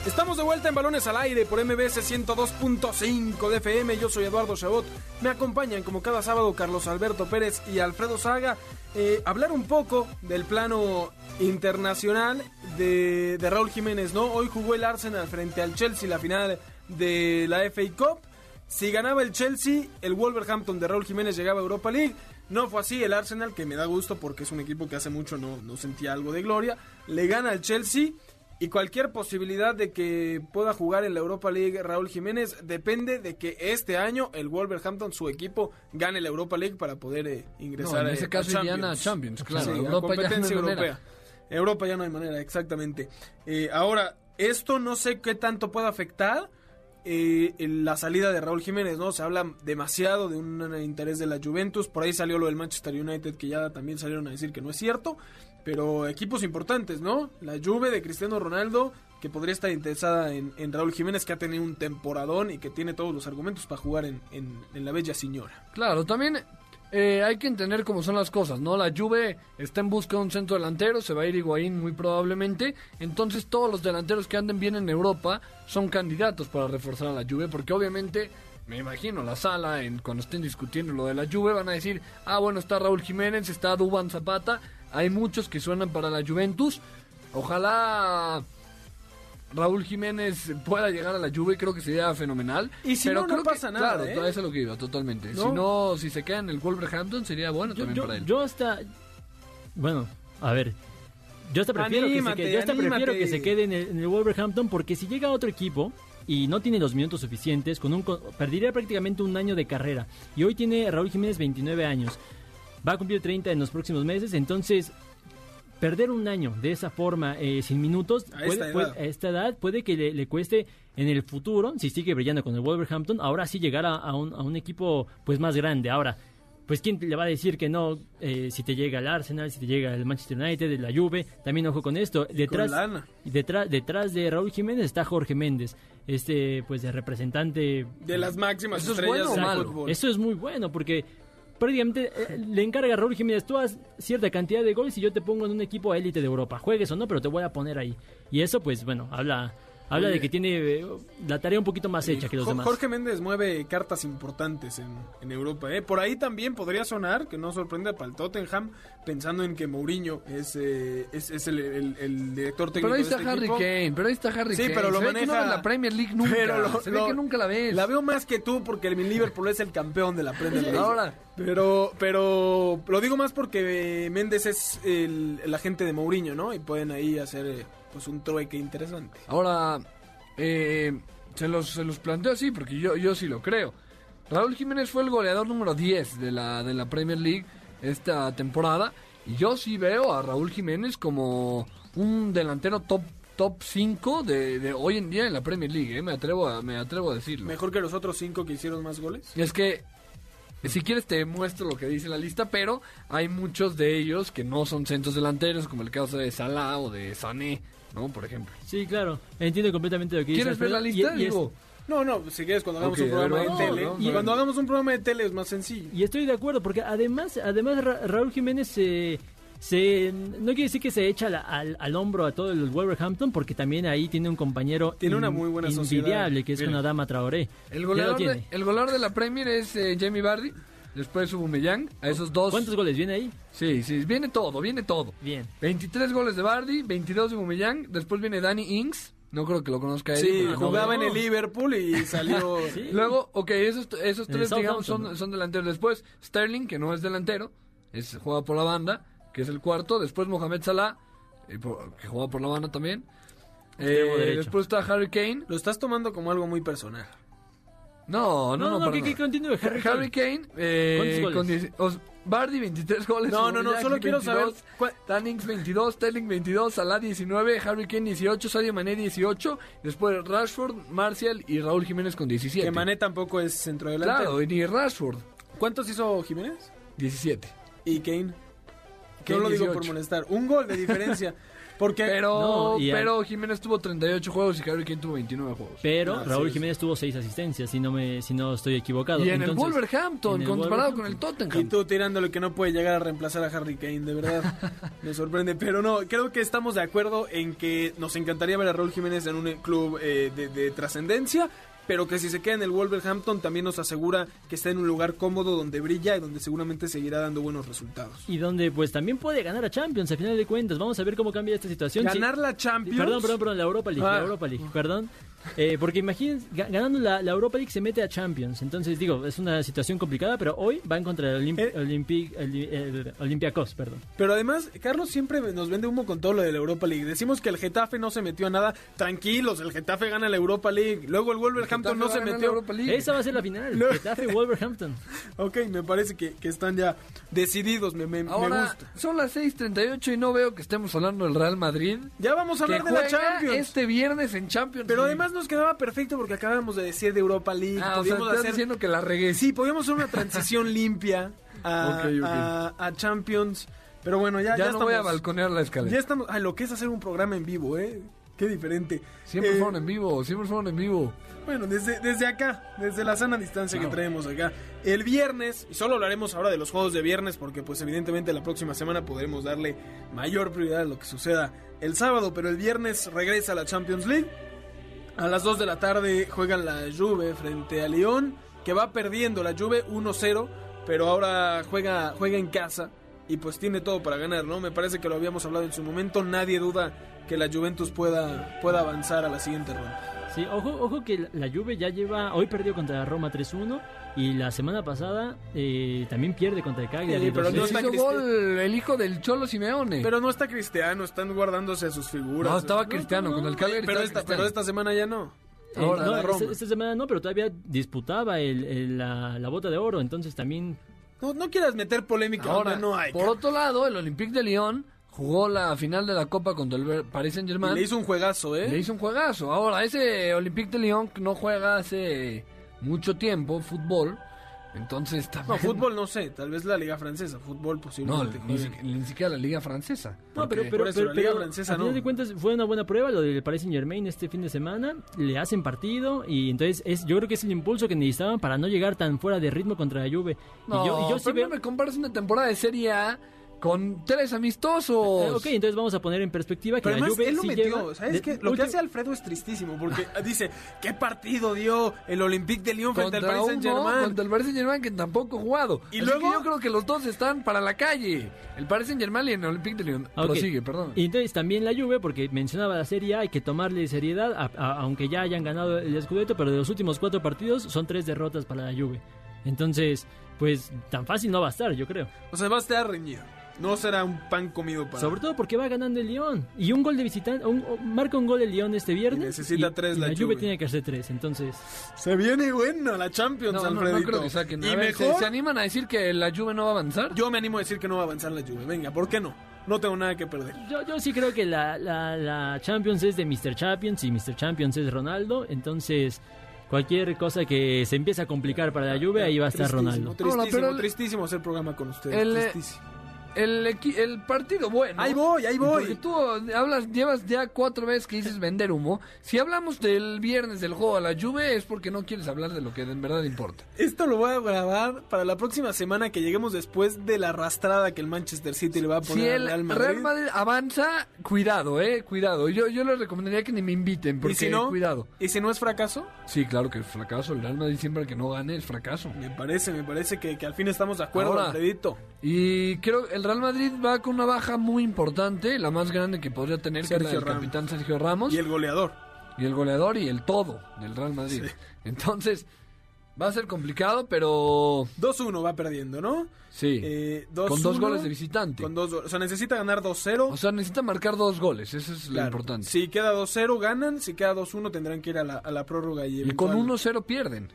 B: Estamos de vuelta en Balones al Aire por MBS 102.5 de FM. Yo soy Eduardo Chabot. Me acompañan como cada sábado Carlos Alberto Pérez y Alfredo Saga. Eh, hablar un poco del plano internacional de, Raúl Jiménez, ¿no? Hoy jugó el Arsenal frente al Chelsea la final de la FA Cup. Si ganaba el Chelsea, el Wolverhampton de Raúl Jiménez llegaba a Europa League. No fue así, el Arsenal, que me da gusto porque es un equipo que hace mucho no, no sentía algo de gloria, le gana al Chelsea. Y cualquier posibilidad de que pueda jugar en la Europa League Raúl Jiménez depende de que este año el Wolverhampton, su equipo, gane la Europa League para poder eh, ingresar
C: No, en
B: eh,
C: ese caso
B: a
C: a Champions, claro.
B: Sí,
C: Europa ya no hay
B: competencia
C: manera.
B: europea. Europa ya no hay manera, exactamente. Eh, ahora, esto no sé qué tanto puede afectar eh, la salida de Raúl Jiménez, ¿no? Se habla demasiado de un interés de la Juventus, por ahí salió lo del Manchester United que ya también salieron a decir que no es cierto, pero equipos importantes, ¿no? La Juve de Cristiano Ronaldo, que podría estar interesada en, en Raúl Jiménez, que ha tenido un temporadón y que tiene todos los argumentos para jugar en, en- en la bella señora.
C: Claro, también eh, hay que entender cómo son las cosas, ¿no? La Juve está en busca de un centro delantero, se va a ir Higuaín muy probablemente, entonces todos los delanteros que anden bien en Europa son candidatos para reforzar a la Juve, porque obviamente, me imagino, la sala, en, cuando estén discutiendo lo de la Juve, van a decir, ah, bueno, está Raúl Jiménez, está Duban Zapata, hay muchos que suenan para la Juventus, ojalá... Raúl Jiménez pueda llegar a la Juve, creo que sería fenomenal.
B: Y si
C: pero
B: no, no
C: creo que-
B: pasa nada,
C: Claro,
B: ¿eh?
C: eso es lo que iba, totalmente.
B: ¿No?
C: Si no, si se queda en el Wolverhampton, sería bueno
G: Yo,
C: también
G: yo-
C: para él.
G: yo hasta. Bueno, a ver. Yo hasta prefiero, que, se quede, yo hasta prefiero que se quede en el, en el Wolverhampton porque si llega otro equipo y no tiene los minutos suficientes, con un co- perdería prácticamente un año de carrera. Y hoy tiene Raúl Jiménez 29 años. Va a cumplir 30 en los próximos meses, entonces perder un año de esa forma eh, sin minutos
B: A
G: puede-
B: esta
G: puede-
B: edad.
G: a esta edad puede que le, le cueste en el futuro, si sigue brillando con el Wolverhampton, ahora sí llegar a, a un, a un equipo pues más grande. Ahora, pues quién le va a decir que no eh, si te llega el Arsenal, si te llega el Manchester United, la Juve, también ojo con esto. Detrás,
B: lana.
G: detrás, detrás de Raúl Jiménez está Jorge Méndez, este pues de representante
B: De las máximas
C: ¿Eso es
B: estrellas
C: bueno o
B: del
C: malo?
B: fútbol.
G: eso es muy bueno porque prácticamente eh, le encarga a Raúl Jiménez, tú haz cierta cantidad de goles y yo te pongo en un equipo élite de Europa. Juegues o no, pero te voy a poner ahí. Y eso, pues bueno, habla, habla
B: Oye.
G: de que tiene eh, la tarea un poquito más hecha que los
B: Jo-
G: demás.
B: Jorge Méndez mueve cartas importantes en, en Europa. ¿eh? Por ahí también podría sonar, que no sorprenda para el Tottenham, pensando en que Mourinho es, eh, es, es el, el- el director técnico
C: Pero ahí
B: de
C: está
B: este
C: Harry
B: equipo.
C: Kane, pero ahí está Harry
B: Sí,
C: Kane.
B: pero lo
C: Se ve que no
B: maneja-
C: la Premier League nunca.
B: Pero lo-
C: Se ve
B: lo-
C: que nunca la ves.
B: La veo más que tú porque el Liverpool es el campeón de la Premier League.
C: Ahora.
B: Pero, pero lo digo más porque Méndez es el, el agente de Mourinho, ¿no? Y pueden ahí hacer eh, pues un trueque interesante.
C: Ahora, eh, se, los, se los planteo así porque yo, yo sí lo creo. Raúl Jiménez fue el goleador número 10 de la, de la Premier League esta temporada. Y yo sí veo a Raúl Jiménez como un delantero top top 5 de, de hoy en día en la Premier League. eh, Me, atrevo a, me atrevo a decirlo.
B: Mejor que los otros cinco que hicieron más goles.
C: Es que, si quieres te muestro lo que dice la lista, pero hay muchos de ellos que no son centros delanteros, como el caso de Salah o de Sané, ¿no? Por ejemplo.
G: Sí, claro, entiendo completamente lo que dices.
C: ¿Quieres ver la lista?
G: y- y es-
C: Digo,
B: No, no, si quieres cuando hagamos
C: Ok,
B: un programa de tele.
C: vamos,
B: y
C: vamos.
B: cuando hagamos un programa de tele es más sencillo.
G: Y estoy de acuerdo, porque además, además Ra- Raúl Jiménez se, se- no quiere decir que se echa la- al, al hombro a todo el Wolverhampton, porque también ahí tiene un compañero
B: Tiene una muy buena sociedad.
G: invidiable, que es
B: Mira.
G: una dama Traoré.
C: El goleador, de, el goleador de la Premier es eh, Jamie Vardy, después Aubameyang, a esos dos.
G: ¿Cuántos goles viene ahí?
C: Sí, sí, viene todo, viene todo.
G: Bien.
C: 23 goles de Vardy, 22 de Aubameyang, después viene Danny Ings, no creo que lo conozca él.
B: Sí,
C: no
B: jugaba en el Liverpool y salió.
G: Sí.
C: Luego, ok, esos, esos tres, digamos, son, son delanteros. Después, Sterling, que no es delantero, es, juega por la banda, que es el cuarto. Después, Mohamed Salah, eh, por- que juega por la banda también. Eh, después está Harry Kane.
B: Lo estás tomando como algo muy personal.
C: No, no, no,
G: No, no, que, continúe Harry,
C: Harry Kane, eh,
G: ¿Cuántos goles?
C: con os- Bardi 23 goles.
B: No, no, no, solo quiero
C: 22,
B: saber
C: Tannings 22, Sterling 22, Salah 19, Harry Kane 18, Sadio Mané 18, después Rashford, Martial y Raúl Jiménez con 17.
B: Que Mané tampoco es centro delantero.
C: Claro, y ni Rashford
B: ¿Cuántos hizo Jiménez?
C: 17.
B: Y Kane.
C: Kane
B: no lo digo por
C: 18.
B: molestar. Un gol de diferencia. Porque
C: Pero,
G: No, y
C: pero Jiménez tuvo 38 juegos y Harry Kane tuvo 29 juegos.
G: Pero
B: Ah,
G: Raúl
B: sí,
G: Jiménez tuvo seis asistencias, si no me, si no estoy equivocado.
C: Y en el Wolverhampton,
G: en el
C: comparado
G: Wolverhampton.
C: con el
B: Y
C: Tottenham.
B: tú tirándole que no puede llegar a reemplazar a Harry Kane, de verdad. Me sorprende. Pero no, creo que estamos de acuerdo en que nos encantaría ver a Raúl Jiménez en un club eh, de, de trascendencia. Pero que si se queda en el Wolverhampton también nos asegura que está en un lugar cómodo donde brilla y donde seguramente seguirá dando buenos resultados.
G: Y donde pues también puede ganar a Champions, a final de cuentas. Vamos a ver cómo cambia esta situación.
B: Ganar la Champions.
G: Perdón, perdón, perdón, la Europa League,
B: Ah.
G: la Europa League, perdón. Eh, porque imagínense, ga- ganando la, la Europa League se mete a Champions. Entonces, digo, es una situación complicada, pero hoy va en contra del Olimp
B: Eh.
G: Olympic- Oli- eh, Olympiacos, perdón.
B: Pero además, Carlos siempre nos vende humo con todo lo de la Europa League. Decimos que el Getafe no se metió a nada. Tranquilos, el Getafe gana la Europa League. Luego el Wolverhampton no se metió.
G: Esa va a ser la final.
B: No.
G: Getafe Wolverhampton.
B: Ok, me parece que, que están ya decididos. Me, me- me gusta.
C: son las 6.38 y no veo que estemos hablando del Real Madrid.
B: Ya vamos a hablar de la Champions.
C: este viernes en Champions
B: Pero
C: League.
B: Además nos quedaba perfecto porque acabábamos de decir de Europa League.
C: Ah, o sea,
B: podíamos hacer...
C: diciendo que la regué.
B: Sí, podíamos hacer una transición limpia a,
C: Ok, ok.
B: a- a Champions. Pero bueno, ya,
C: ya,
B: ya
C: no voy a
B: estamos-
C: balconear la escalera.
B: Ya estamos. Ay, lo que es hacer un programa en vivo, ¿eh? qué diferente.
C: Siempre
B: Eh,
C: fueron en vivo, siempre fueron en vivo.
B: Bueno, desde, desde acá, desde la sana distancia que traemos acá. El viernes, y solo hablaremos ahora de los juegos de viernes, porque pues evidentemente la próxima semana podremos darle mayor prioridad a lo que suceda el sábado, pero el viernes regresa la Champions League. A las 2 de la tarde juegan la Juve frente a León, que va perdiendo la Juve 1-0, pero ahora juega, juega en casa y pues tiene todo para ganar, ¿no? Me parece que lo habíamos hablado en su momento, nadie duda que la Juventus pueda, pueda avanzar a la siguiente ronda.
G: Sí, ojo, ojo que la Juve ya lleva, hoy perdió contra la Roma 3-1 y la semana pasada eh, también pierde contra el Cagliari.
B: Sí, pero no
G: 2-0.
C: Les
B: está
C: hizo gol el hijo del Cholo Simeone.
B: Pero no está Cristiano, están guardándose a sus figuras.
C: no, estaba Cristiano, con el Cagliari
B: Pero esta, pero esta semana ya no.
G: Eh,
C: Ahora,
G: no,
B: la Roma.
G: esta, esta semana no, pero todavía disputaba el, el- la, la bota de oro, entonces también
B: No, no quieras meter polémica
C: Ahora,
B: no hay.
C: por otro lado, el Olympique de Lyon jugó la final de la Copa contra el Paris Saint
B: Y
C: Germain.
B: le hizo un juegazo, ¿eh?
C: Le hizo un juegazo. Ahora, ese Olympique de Lyon que no juega hace mucho tiempo fútbol. Entonces
B: No,
C: también...
B: fútbol no sé, tal vez la liga francesa, fútbol
C: No,
B: posiblemente.
C: ni, si- ni siquiera la Liga Francesa.
G: No,
C: Porque-
G: pero, pero,
B: eso,
G: pero-
B: la Liga
G: pero
B: Francesa
G: a final
B: no.
G: de cuentas fue una buena prueba lo del Paris Saint Germain este fin de semana. Le hacen partido y entonces es, yo creo que es el impulso que necesitaban para no llegar tan fuera de ritmo contra la Juve.
C: No,
G: y yo, y yo sí
C: pero
G: veo...
C: no me compares una temporada de Serie A con tres amistosos.
G: Eh, ok, entonces vamos a poner en perspectiva que
B: Pero
G: la
B: además
G: Juve
B: él lo
G: sí
B: metió,
G: lleva
B: ¿sabes qué? Lo que hace Alfredo es tristísimo, porque dice, ¿qué partido dio el Olympique de Lyon frente al
C: Contra
B: Paris Saint
C: uno,
B: Germain?
C: contra el Paris Saint Germain que tampoco ha jugado.
B: Y
C: Así
B: luego-
C: que yo creo que los dos están para la calle. El Paris Saint Germain y el Olympique de Lyon.
G: Ah, ok.
C: Prosigue, perdón.
G: Y entonces también la Juve, porque mencionaba la Serie A, hay que tomarle seriedad, a- a- aunque ya hayan ganado el Scudetto, pero de los últimos cuatro partidos son tres derrotas para la Juve. Entonces, pues tan fácil no va a estar, yo creo.
B: O sea, va a estar reñido. No será un pan comido para...
G: Sobre todo porque va ganando el Lyon. Y un gol de visitante, un- marca un gol el Lyon este viernes.
B: Y necesita
G: y-
B: tres
G: y
B: la
G: la Juve
B: Juve.
G: tiene que hacer tres, entonces...
B: Se viene bueno la Champions,
C: No, no, no
B: Alfredito.
C: creo que saquen.
B: Y
C: ver, ¿se,
B: mejor,
C: se animan a decir que la Juve no va a avanzar?
B: yo me animo a decir que no va a avanzar la Juve. Venga, ¿por qué no? No tengo nada que perder.
G: Yo, yo sí creo que la, la, la Champions es de Mr. Champions y Mr. Champions es Ronaldo. Entonces, cualquier cosa que se empiece a complicar para la Juve, ahí va a estar
B: Tristísimo,
G: Ronaldo.
B: Tristísimo, tristísimo hacer programa con ustedes.
C: El, eh,
B: tristísimo.
C: El, el partido bueno.
B: Ahí voy, ahí voy.
C: Porque tú hablas, llevas ya cuatro veces que dices vender humo. Si hablamos del viernes del juego a la Juve es porque no quieres hablar de lo que en verdad importa.
B: Esto lo voy a grabar para la próxima semana que lleguemos después de la arrastrada que el Manchester City le va a poner
C: Si
B: al
C: el
B: Real Madrid.
C: Real Madrid avanza, cuidado, eh, cuidado. Yo, yo les recomendaría que ni me inviten, porque
B: ¿Y si no?
C: cuidado.
B: ¿Y si no es fracaso?
C: Sí, claro que es fracaso. El Real Madrid siempre que no gane es fracaso.
B: Me parece, me parece que, que al fin estamos de acuerdo,
C: Ahora.
B: Alfredito.
C: Y creo que el Real Madrid va con una baja muy importante, la más grande que podría tener, que
B: Sergio
C: del
B: Ramos.
C: capitán Sergio Ramos.
B: Y el goleador.
C: y el goleador y el todo del Real Madrid. Entonces, va a ser complicado, pero
B: 2-1 va perdiendo, ¿no?
C: sí.
B: Eh,
C: con dos
B: 2-1,
C: goles de visitante.
B: Con dos, o sea, necesita ganar 2-0.
C: O sea, necesita marcar dos goles, eso es lo
B: Claro.
C: importante.
B: Si queda 2-0 ganan, si queda 2-1 tendrán que ir a la, a la prórroga y,
C: y con
B: eventual-
C: 1-0 pierden.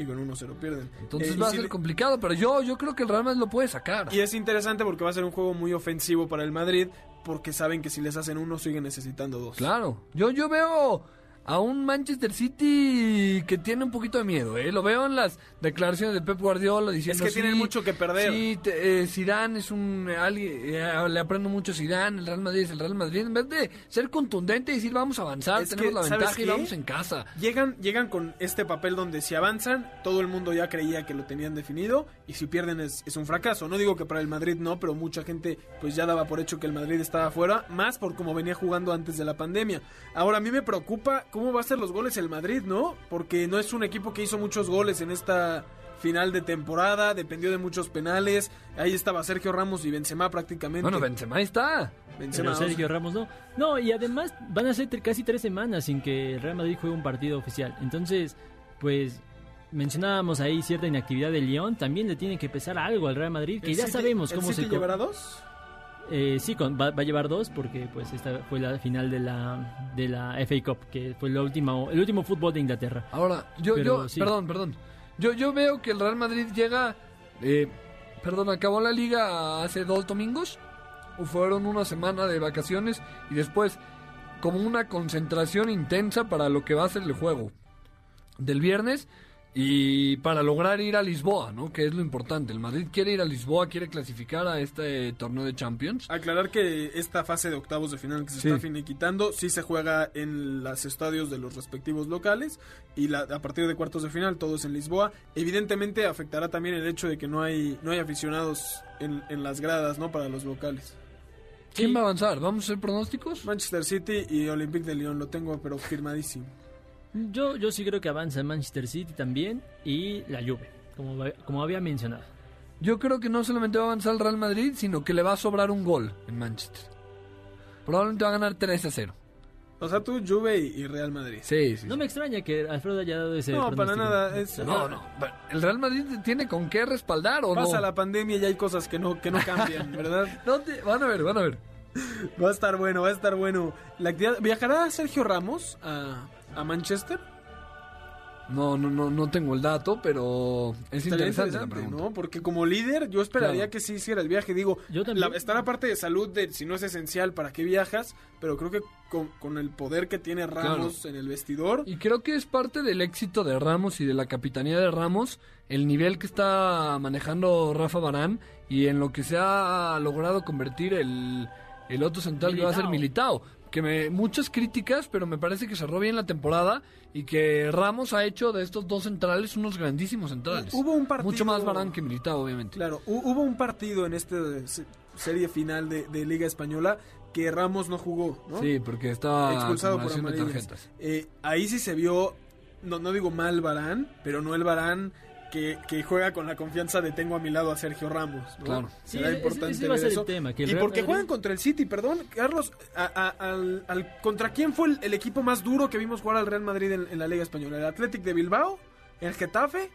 B: Y con 1-0 pierden.
C: Entonces
B: Eh,
C: va a
B: si
C: ser
B: le-
C: complicado, pero yo, yo creo que el Real Madrid lo puede sacar.
B: Y es interesante porque va a ser un juego muy ofensivo para el Madrid porque saben que si les hacen uno siguen necesitando dos.
C: Claro. Yo, yo veo a un Manchester City que tiene un poquito de miedo, ¿eh? Lo veo en las declaraciones de Pep Guardiola diciendo
B: Es que tienen
C: "Sí,
B: mucho que perder".
C: Sí, te- eh, Zidane es un... alguien, eh, le aprendo mucho a Zidane, el Real Madrid es el Real Madrid. En vez de ser contundente y decir vamos a avanzar,
B: Es
C: tenemos
B: que,
C: la
B: ¿sabes
C: ventaja y vamos en casa.
B: Llegan, llegan con este papel donde si avanzan, todo el mundo ya creía que lo tenían definido y si pierden es, es un fracaso. No digo que para el Madrid no, pero mucha gente pues ya daba por hecho que el Madrid estaba afuera, más por cómo venía jugando antes de la pandemia. Ahora a mí me preocupa cómo va a ser los goles el Madrid, ¿no? Porque no es un equipo que hizo muchos goles en esta final de temporada, dependió de muchos penales. Ahí estaba Sergio Ramos y Benzema prácticamente.
C: Bueno, Benzema está.
B: Benzema,
G: Pero Sergio Ramos no. No, y además van a ser casi tres semanas sin que el Real Madrid juegue un partido oficial. Entonces, pues mencionábamos ahí cierta inactividad de Lyon. También le tiene que pesar algo al Real Madrid, que
B: ¿El
G: ya
B: City-
G: sabemos
B: ¿el
G: cómo
B: City
G: se...
B: llevará dos?
G: Eh, sí, con- va, va a llevar dos porque pues esta fue la final de la, de la FA Cup, que fue la última, el último fútbol de Inglaterra.
C: Ahora, yo,
G: Pero
C: yo,
G: sí.
C: perdón, perdón. Yo, yo veo que el Real Madrid llega, eh, perdón, acabó la liga hace dos domingos, o fueron una semana de vacaciones y después como una concentración intensa para lo que va a ser el juego del viernes. Y para lograr ir a Lisboa, ¿no? Que es lo importante. El Madrid quiere ir a Lisboa, quiere clasificar a este torneo de Champions.
B: Aclarar que esta fase de octavos de final que se
C: Sí.
B: está finiquitando sí se juega en los estadios de los respectivos locales y la- a partir de cuartos de final todo es en Lisboa. Evidentemente afectará también el hecho de que no hay no hay aficionados en, en las gradas, ¿no? Para los locales.
C: ¿Quién va a avanzar? ¿Vamos a hacer pronósticos?
B: Manchester City y Olympique de Lyon lo tengo pero firmadísimo.
G: Yo, yo sí creo que avanza Manchester City también y la Juve, como, va- como había mencionado.
C: Yo creo que no solamente va a avanzar el Real Madrid, sino que le va a sobrar un gol en Manchester. Probablemente va a ganar 3 a 0.
B: O sea, tú Juve y, Real Madrid.
C: Sí, sí.
G: No me extraña que Alfredo haya dado ese
B: No, para nada, es-
C: No, no. ¿El Real Madrid tiene con qué respaldar o
B: Pasa
C: no?
B: la pandemia y hay cosas que no que no cambian, ¿verdad?
C: No te- Van a ver, van a ver.
B: Va a estar bueno, va a estar bueno. La actividad- ¿Viajará Sergio Ramos a, a Manchester?
C: No, no, no, no tengo el dato, pero es interesante, la.
B: ¿no? Porque como líder yo esperaría
C: Claro.
B: que sí hiciera el viaje. Digo,
G: Yo también.
B: la- está la parte de salud de si no es esencial, ¿para qué viajas? Pero creo que con, con el poder que tiene Ramos en el vestidor,
C: Y creo que es parte del éxito de Ramos y de la capitanía de Ramos, el nivel que está manejando Rafa Barán y en lo que se ha logrado convertir el, el otro central que va a ser Militao. Que me, muchas críticas, pero me parece que cerró bien la temporada y que Ramos ha hecho de estos dos centrales unos grandísimos centrales.
B: Hubo un partido-
C: Mucho más Barán que Militao, obviamente.
B: claro, hu- hubo un partido en esta serie final de, de Liga Española que Ramos no jugó, ¿no?
C: Sí, porque estaba
B: expulsado por
C: acumulación de
B: amarillas.
C: tarjetas.
B: Eh, ahí sí se vio, no, no digo mal Barán, pero no el Barán que, que juega con la confianza de tengo a mi lado a Sergio Ramos. ¿no?
C: Claro.
G: Sí,
B: Será
G: ese-
B: importante
G: ese va a
B: ver
G: ser el
B: eso.
G: tema, que el
B: y
G: Real
B: porque
G: Madrid-
B: juegan contra el City, perdón, Carlos, a- a- al, al- ¿contra quién fue el, el equipo más duro que vimos jugar al Real Madrid en, en la Liga Española? ¿El Athletic de Bilbao? ¿El Getafe?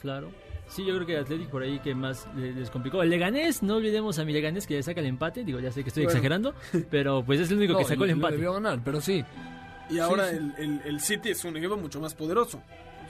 G: Claro. Sí, yo creo que el Athletic por ahí que más le- les complicó. El Leganés, no olvidemos a mi Leganés que le saca el empate. Digo, ya sé que estoy
B: Bueno.
G: exagerando, pero pues es el único
C: No,
G: que sacó el empate.
C: debió ganar, pero sí,
B: Y ahora
C: sí.
B: El, el- el City es un equipo mucho más poderoso.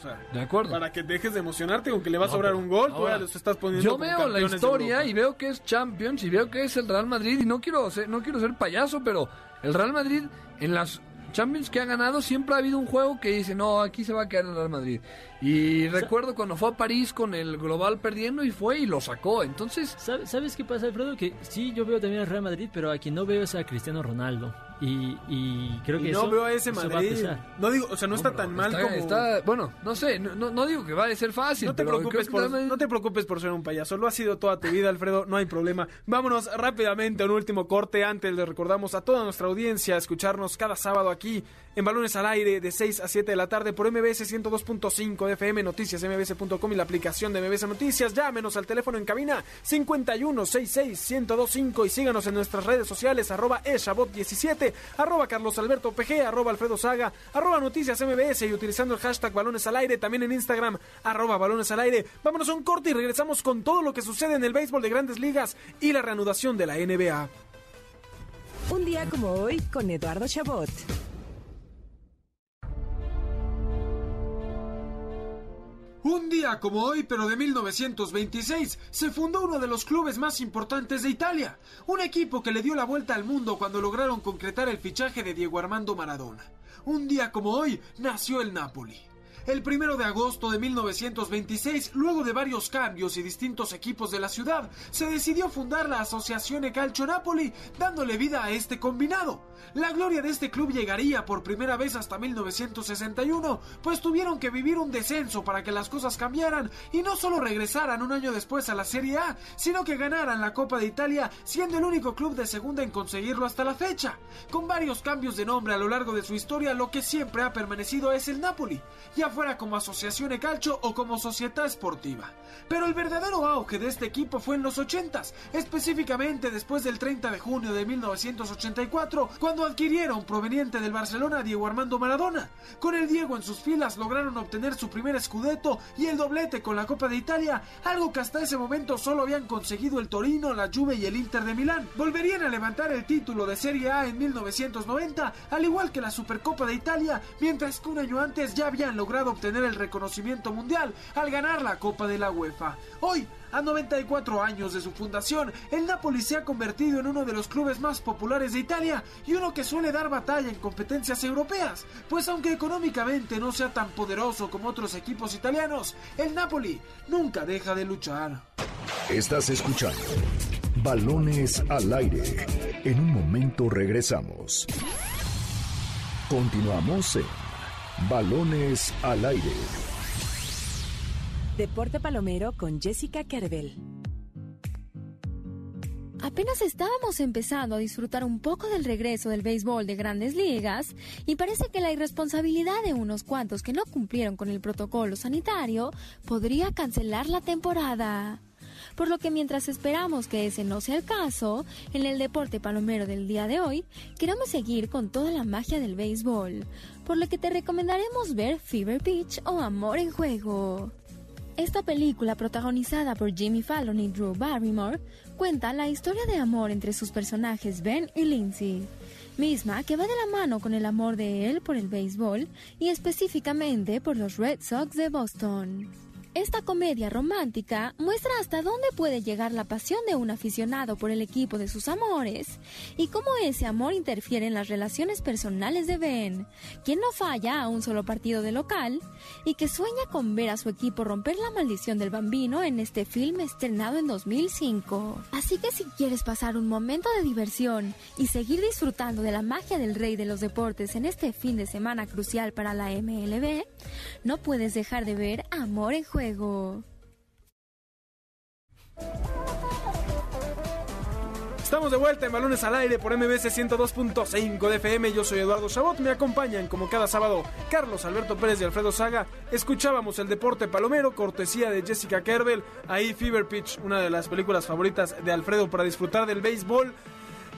B: Sea,
C: de acuerdo.
B: para que dejes de emocionarte con que le va a
C: No,
B: sobrar un gol, tú
C: ahora,
B: estás poniendo
C: Yo veo la historia y veo que es Champions y veo que es el Real Madrid y no quiero ser, no quiero ser payaso, pero el Real Madrid en las Champions que ha ganado siempre ha habido un juego que dice, no, aquí se va a quedar el Real Madrid. Y recuerdo cuando fue a París con el global perdiendo y fue y lo sacó. Entonces,
G: ¿Sabe- ¿Sabes qué pasa, Alfredo? Que sí, yo veo también al Real Madrid, pero a quien no veo es a Cristiano Ronaldo. Y, y creo que
B: Y
G: eso,
B: no veo a ese
G: eso va a
B: Madrid. No digo, o sea, no, está tan mal
C: está-
B: como.
C: está- bueno, no sé, no, no- digo que va a ser fácil,
B: No te,
C: pero
B: preocupes por, no te preocupes por ser un payaso, lo ha sido toda tu vida, Alfredo, no hay problema. Vámonos rápidamente a un último corte. Antes le recordamos a toda nuestra audiencia escucharnos cada sábado aquí en Balones al Aire de 6 a 7 de la tarde por MBS 102.5 de FM, noticias mbs.com y la aplicación de MBS Noticias. Llámenos al teléfono en cabina 5166-1025 y síganos en nuestras redes sociales arroba eshabot17, arroba Carlos Alberto PG, arroba Alfredo Saga, arroba Noticias MBS y utilizando el hashtag Balones al Aire, también en Instagram, arroba Balones al Aire. Vámonos a un corte y regresamos con todo lo que sucede en el béisbol de grandes ligas y la reanudación de la NBA.
E: Un día como hoy con Eduardo Chabot.
B: Un día como hoy, pero de 1926, se fundó uno de los clubes más importantes de Italia, un equipo que le dio la vuelta al mundo cuando lograron concretar el fichaje de Diego Armando Maradona. Un día como hoy, nació el Napoli. El primero de agosto de 1926, luego de varios cambios y distintos equipos de la ciudad, se decidió fundar la Asociación Calcio Napoli, dándole vida a este combinado. La gloria de este club llegaría por primera vez hasta 1961, pues tuvieron que vivir un descenso para que las cosas cambiaran y no solo regresaran un año después a la Serie A, sino que ganaran la Copa de Italia, siendo el único club de segunda en conseguirlo hasta la fecha. Con varios cambios de nombre a lo largo de su historia, lo que siempre ha permanecido es el Napoli, fuera como Asociación Calcio o como Società Sportiva. Pero el verdadero auge de este equipo fue en los 80s, específicamente después del 30 de junio de 1984, cuando adquirieron proveniente del Barcelona Diego Armando Maradona. Con el Diego en sus filas lograron obtener su primer scudetto y el doblete con la Copa de Italia, algo que hasta ese momento solo habían conseguido el Torino, la Juve y el Inter de Milán. Volverían a levantar el título de Serie A en 1990, al igual que la Supercopa de Italia, mientras que un año antes ya habían logrado logrado obtener el reconocimiento mundial al ganar la Copa de la UEFA. Hoy, a 94 años de su fundación, el Napoli se ha convertido en uno de los clubes más populares de Italia y uno que suele dar batalla en competencias europeas, pues aunque económicamente no sea tan poderoso como otros equipos italianos, el Napoli nunca deja de luchar.
A: Estás escuchando Balones al aire. En un momento regresamos. Continuamos en Balones al aire.
E: Deporte Palomero con Jessica Kerbel.
I: Apenas estábamos empezando a disfrutar un poco del regreso del béisbol de grandes ligas y parece que la irresponsabilidad de unos cuantos que no cumplieron con el protocolo sanitario podría cancelar la temporada. Por lo que mientras esperamos que ese no sea el caso, en el deporte palomero del día de hoy, queremos seguir con toda la magia del béisbol, por lo que te recomendaremos ver Fever Pitch o Amor en Juego. Esta película, protagonizada por Jimmy Fallon y Drew Barrymore, cuenta la historia de amor entre sus personajes Ben y Lindsay, misma que va de la mano con el amor de él por el béisbol y específicamente por los Red Sox de Boston. Esta comedia romántica muestra hasta dónde puede llegar la pasión de un aficionado por el equipo de sus amores y cómo ese amor interfiere en las relaciones personales de Ben, quien no falla a un solo partido de local y que sueña con ver a su equipo romper la maldición del bambino en este film estrenado en 2005. Así que si quieres pasar un momento de diversión y seguir disfrutando de la magia del rey de los deportes en este fin de semana crucial para la MLB, no puedes dejar de ver Amor en Juego
B: Estamos de vuelta en Balones al Aire por MBC 102.5 de FM. Yo soy Eduardo Chabot. Me acompañan como cada sábado Carlos Alberto Pérez y Alfredo Saga. Escuchábamos el deporte palomero, cortesía de Jessica Kerbel. Ahí Fever Pitch, una de las películas favoritas de Alfredo para disfrutar del béisbol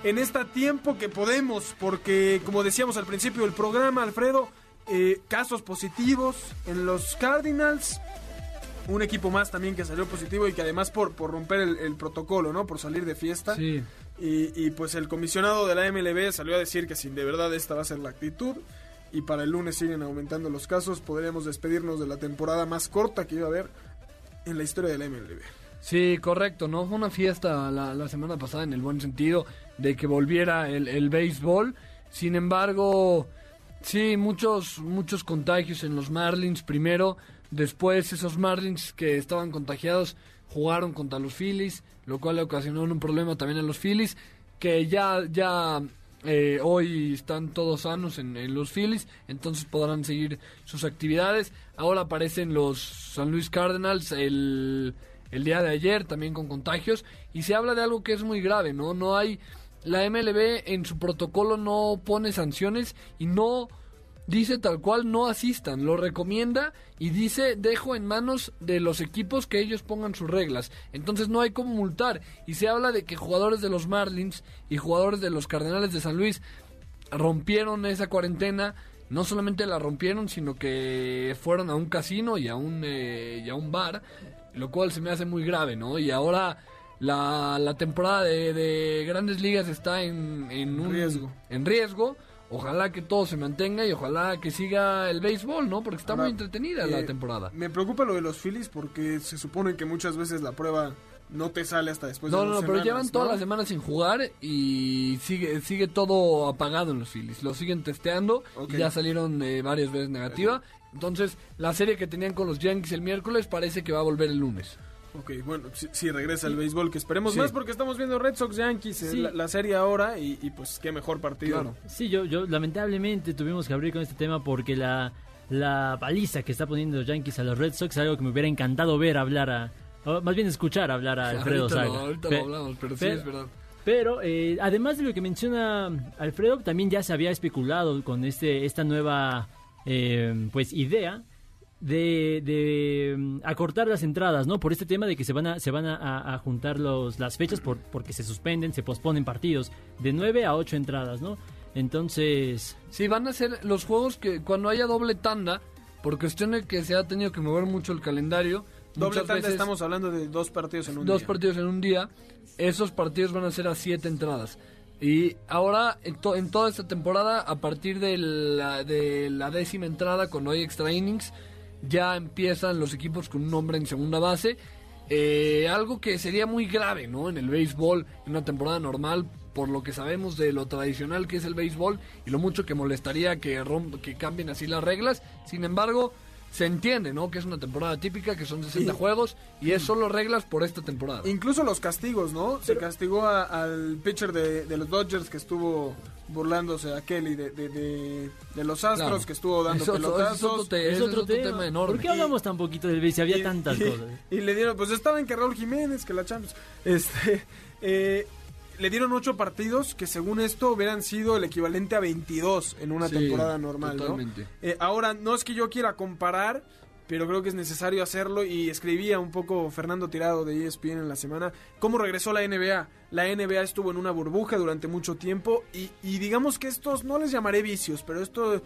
B: en este tiempo que podemos. Porque, como decíamos al principio del programa, Alfredo, eh, casos positivos en los Cardinals un equipo más también que salió positivo y que además por, por romper el, protocolo, ¿no? Por salir de fiesta.
C: Sí.
B: Y, pues el comisionado de la MLB salió a decir que si de verdad esta va a ser la actitud y para el lunes siguen aumentando los casos, podríamos despedirnos de la temporada más corta que iba a haber en la historia de la MLB.
C: Sí, correcto, ¿no? Fue una fiesta la, semana pasada en el buen sentido de que volviera el, el béisbol. Sin embargo, sí, muchos, muchos contagios en los Marlins. Primero, Después esos Marlins que estaban contagiados jugaron contra los Phillies, lo cual le ocasionó un problema también a los Phillies, que ya, ya eh, hoy están todos sanos en, los Phillies, entonces podrán seguir sus actividades. Ahora aparecen los San Luis Cardinals el, el día de ayer también con contagios y se habla de algo que es muy grave, ¿no? No hay... La MLB en su protocolo no pone sanciones y no dice tal cual no asistan, lo recomienda y dice dejo en manos de los equipos que ellos pongan sus reglas. Entonces no hay cómo multar y se habla de que jugadores de los Marlins y jugadores de los Cardenales de San Luis rompieron esa cuarentena, no solamente la rompieron, sino que fueron a un casino y a un, eh, y a un bar, lo cual se me hace muy grave, ¿no? Y ahora la, la temporada de, de, grandes ligas está en, en un
B: riesgo.
C: En riesgo ojalá que todo se mantenga y ojalá que siga el béisbol, ¿no? Porque está muy entretenida la
B: eh,
C: temporada.
B: Me preocupa lo de los Phillies porque se supone que muchas veces la prueba no te sale hasta después
C: no,
B: de
C: No, no, pero llevan todas las semanas sin jugar y sigue sigue todo apagado en los Phillies. Lo siguen testeando y ya salieron eh, varias veces negativa. Entonces, la serie que tenían con los Yankees el miércoles parece que va a volver el lunes.
B: Ok, bueno, sí, regresa el béisbol, que esperemos más porque estamos viendo Red Sox Yankees, en la, serie ahora y, pues qué mejor partido.
G: Sí, yo, yo lamentablemente tuvimos que abrir con este tema porque la, la paliza que está poniendo los Yankees a los Red Sox es algo que me hubiera encantado ver hablar a, más bien escuchar hablar a Alfredo
C: Saga. ahorita lo hablamos, pero, sí es verdad.
G: Pero eh, además de lo que menciona Alfredo, también ya se había especulado con este esta nueva eh, pues idea de, de, mm, acortar las entradas, ¿no? Por este tema de que se van a, se van a, juntar los, las fechas por, porque se suspenden, se posponen partidos de 9 a 8 entradas, ¿no? Entonces...
C: Sí, van a ser los juegos que cuando haya doble tanda, por cuestión de que se ha tenido que mover mucho el calendario.
B: Doble tanda estamos hablando de dos partidos en un
C: día. Dos partidos en un día. Esos partidos van a ser a siete entradas. Y ahora, en, en toda esta temporada, a partir de la, de la décima entrada, cuando hay extra innings, ya empiezan los equipos con un hombre en segunda base. Eh, algo que sería muy grave, ¿no? En el béisbol, en una temporada normal, por lo que sabemos de lo tradicional que es el béisbol y lo mucho que molestaría que, que cambien así las reglas. Sin embargo, se entiende, ¿no? Que es una temporada típica, que son 60
B: Sí.
C: juegos y es solo reglas por esta temporada.
B: Incluso los castigos, ¿no? Se castigó a- al pitcher de, de los Dodgers que estuvo burlándose a Kelly de, de, de- de los Astros,
C: Claro.
B: que estuvo dando
C: Es otro-
B: pelotazos.
C: es otro te-
G: Es
C: ese
G: otro, tema.
C: enorme.
G: ¿Por qué hablamos tan poquito del béis si había tantas
B: y,
G: cosas?
B: y le dieron, pues estaba en que Raúl Jiménez, que la Champions. Este, eh, le dieron ocho partidos que según esto hubieran sido el equivalente a 22 en una
C: Sí,
B: temporada normal, ¿no?
C: totalmente.
B: Eh, ahora, no es que yo quiera comparar, pero creo que es necesario hacerlo y escribía un poco Fernando Tirado de ESPN en la semana cómo regresó la NBA. La NBA estuvo en una burbuja durante mucho tiempo y, y digamos que estos, no les llamaré vicios, pero estos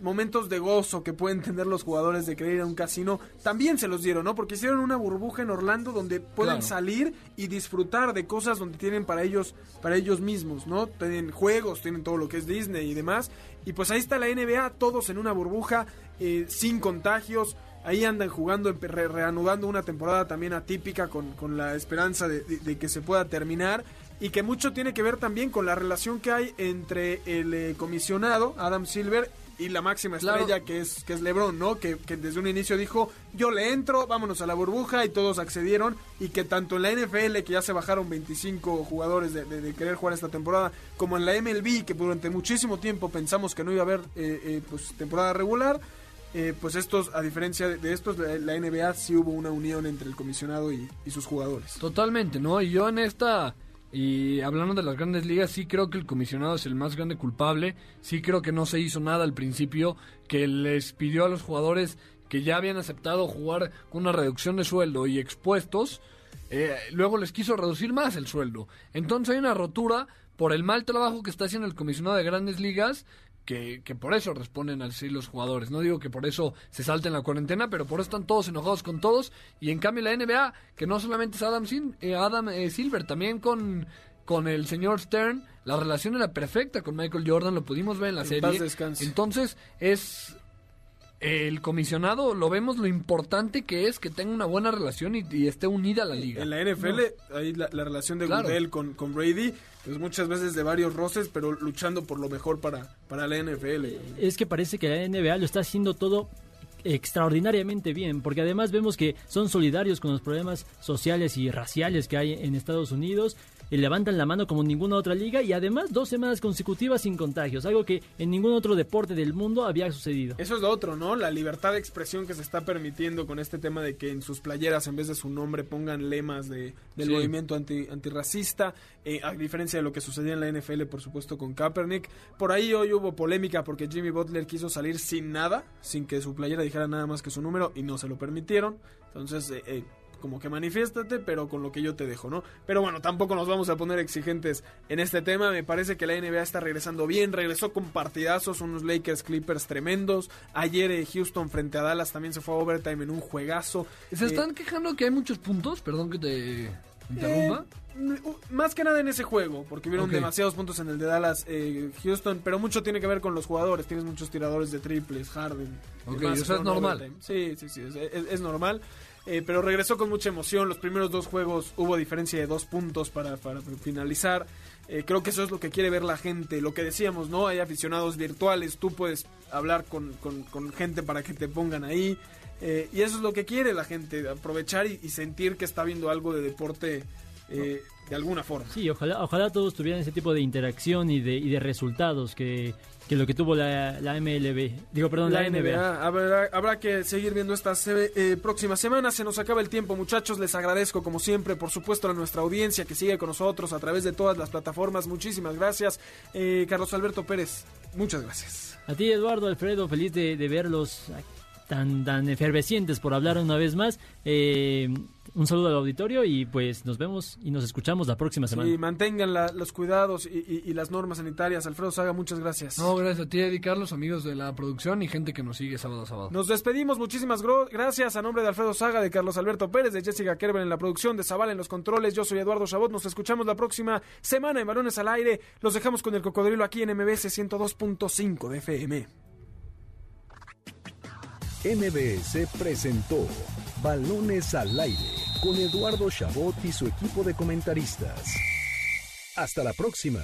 B: momentos de gozo que pueden tener los jugadores de querer ir a un casino, también se los dieron, ¿no? Porque hicieron una burbuja en Orlando donde pueden
C: Claro.
B: salir y disfrutar de cosas donde tienen para ellos, para ellos mismos, ¿no? Tienen juegos, tienen todo lo que es Disney y demás. Y pues ahí está la NBA, todos en una burbuja, eh, sin contagios. Ahí andan jugando, re- reanudando una temporada también atípica con, con la esperanza de, de- de que se pueda terminar. Y que mucho tiene que ver también con la relación que hay entre el eh, comisionado, Adam Silver, y la máxima
C: Claro.
B: estrella que es, que es LeBron, ¿no? Que, que desde un inicio dijo, yo le entro, vámonos a la burbuja y todos accedieron y que tanto en la NFL, que ya se bajaron 25 jugadores de, de- de querer jugar esta temporada, como en la MLB, que durante muchísimo tiempo pensamos que no iba a haber eh, eh, pues, temporada regular, eh, pues estos, a diferencia de, estos, la, la NBA sí hubo una unión entre el comisionado y, y sus jugadores.
C: Totalmente, ¿no? Y yo en esta, y hablando de las grandes ligas, sí creo que el comisionado es el más grande culpable. Sí creo que no se hizo nada al principio, que les pidió a los jugadores que ya habían aceptado jugar con una reducción de sueldo y expuestos, eh, luego les quiso reducir más el sueldo. Entonces hay una rotura por el mal trabajo que está haciendo el comisionado de grandes ligas. Que, que por eso responden así los jugadores. No digo que por eso se salten la cuarentena, pero por eso están todos enojados con todos. Y en cambio la NBA, que no solamente es Adam, Sil- eh, Adam eh, Silver, también con, con el señor Stern, la relación era perfecta con Michael Jordan, lo pudimos ver en la
B: En
C: serie. Entonces es el comisionado, lo vemos lo importante que es que tenga una buena relación y, y esté unida a la liga.
B: En la NFL, ahí la, la relación de
C: Claro.
B: Goodell con, con Brady, pues muchas veces de varios roces, pero luchando por lo mejor para, para la NFL.
G: Es que parece que la NBA lo está haciendo todo extraordinariamente bien, porque además vemos que son solidarios con los problemas sociales y raciales que hay en Estados Unidos, y levantan la mano como ninguna otra liga y además dos semanas consecutivas sin contagios, algo que en ningún otro deporte del mundo había sucedido.
B: Eso es lo otro, ¿no? La libertad de expresión que se está permitiendo con este tema de que en sus playeras, en vez de su nombre, pongan lemas de, del
C: Sí.
B: movimiento anti, antirracista, eh, a diferencia de lo que sucedía en la NFL, por supuesto, con Kaepernick. Por ahí hoy hubo polémica porque Jimmy Butler quiso salir sin nada, sin que su playera dijera nada más que su número, y no se lo permitieron. Entonces, eh, eh, como que manifiéstate, pero con lo que yo te dejo, ¿no? Pero bueno, tampoco nos vamos a poner exigentes en este tema. Me parece que la NBA está regresando bien. Regresó con partidazos, unos Lakers Clippers tremendos. Ayer eh, Houston frente a Dallas también se fue a overtime en un juegazo.
C: Se
B: Eh,
C: están quejando que hay muchos puntos, perdón que te interrumpa.
B: eh, más que nada en ese juego, porque hubieron demasiados puntos en el de Dallas, eh, Houston, pero mucho tiene que ver con los jugadores. Tienes muchos tiradores de triples, Harden.
C: Ok,
B: demás,
C: eso es normal.
B: overtime. Sí, sí, sí, es, es- es normal. Eh, pero regresó con mucha emoción. Los primeros dos juegos hubo diferencia de dos puntos para, para finalizar. Eh, creo que eso es lo que quiere ver la gente. Lo que decíamos, ¿no? Hay aficionados virtuales. Tú puedes hablar con, con- con gente para que te pongan ahí. Eh, y eso es lo que quiere la gente. Aprovechar y, sentir que está viendo algo de deporte eh, de alguna forma.
G: Sí, ojalá, ojalá todos tuvieran ese tipo de interacción y de, y de resultados que, que lo que tuvo la, la MLB. Digo, perdón, la, NBA.
B: Habrá, habrá que seguir viendo estas eh, próximas semanas. Se nos acaba el tiempo, muchachos. Les agradezco, como siempre, por supuesto, a nuestra audiencia que sigue con nosotros a través de todas las plataformas. Muchísimas gracias. Eh, Carlos Alberto Pérez, muchas gracias.
G: A ti, Eduardo, Alfredo, feliz de, de verlos tan, tan efervescientes por hablar una vez más. Eh, un saludo al auditorio y pues nos vemos y nos escuchamos la próxima semana.
B: Y mantengan la- los cuidados y, y- y las normas sanitarias. Alfredo Saga, muchas gracias.
C: No, gracias a ti, Eddie Carlos, amigos de la producción y gente que nos sigue sábado a sábado.
B: Nos despedimos, muchísimas gracias a nombre de Alfredo Saga, de Carlos Alberto Pérez, de Jessica Kerber en la producción, de Zavala en los controles. Yo soy Eduardo Chabot. Nos escuchamos la próxima semana en Balones al Aire. Los dejamos con el cocodrilo aquí en MBS 102.5 de FM.
A: MBS presentó Balones al aire con Eduardo Chabot y su equipo de comentaristas. Hasta la próxima.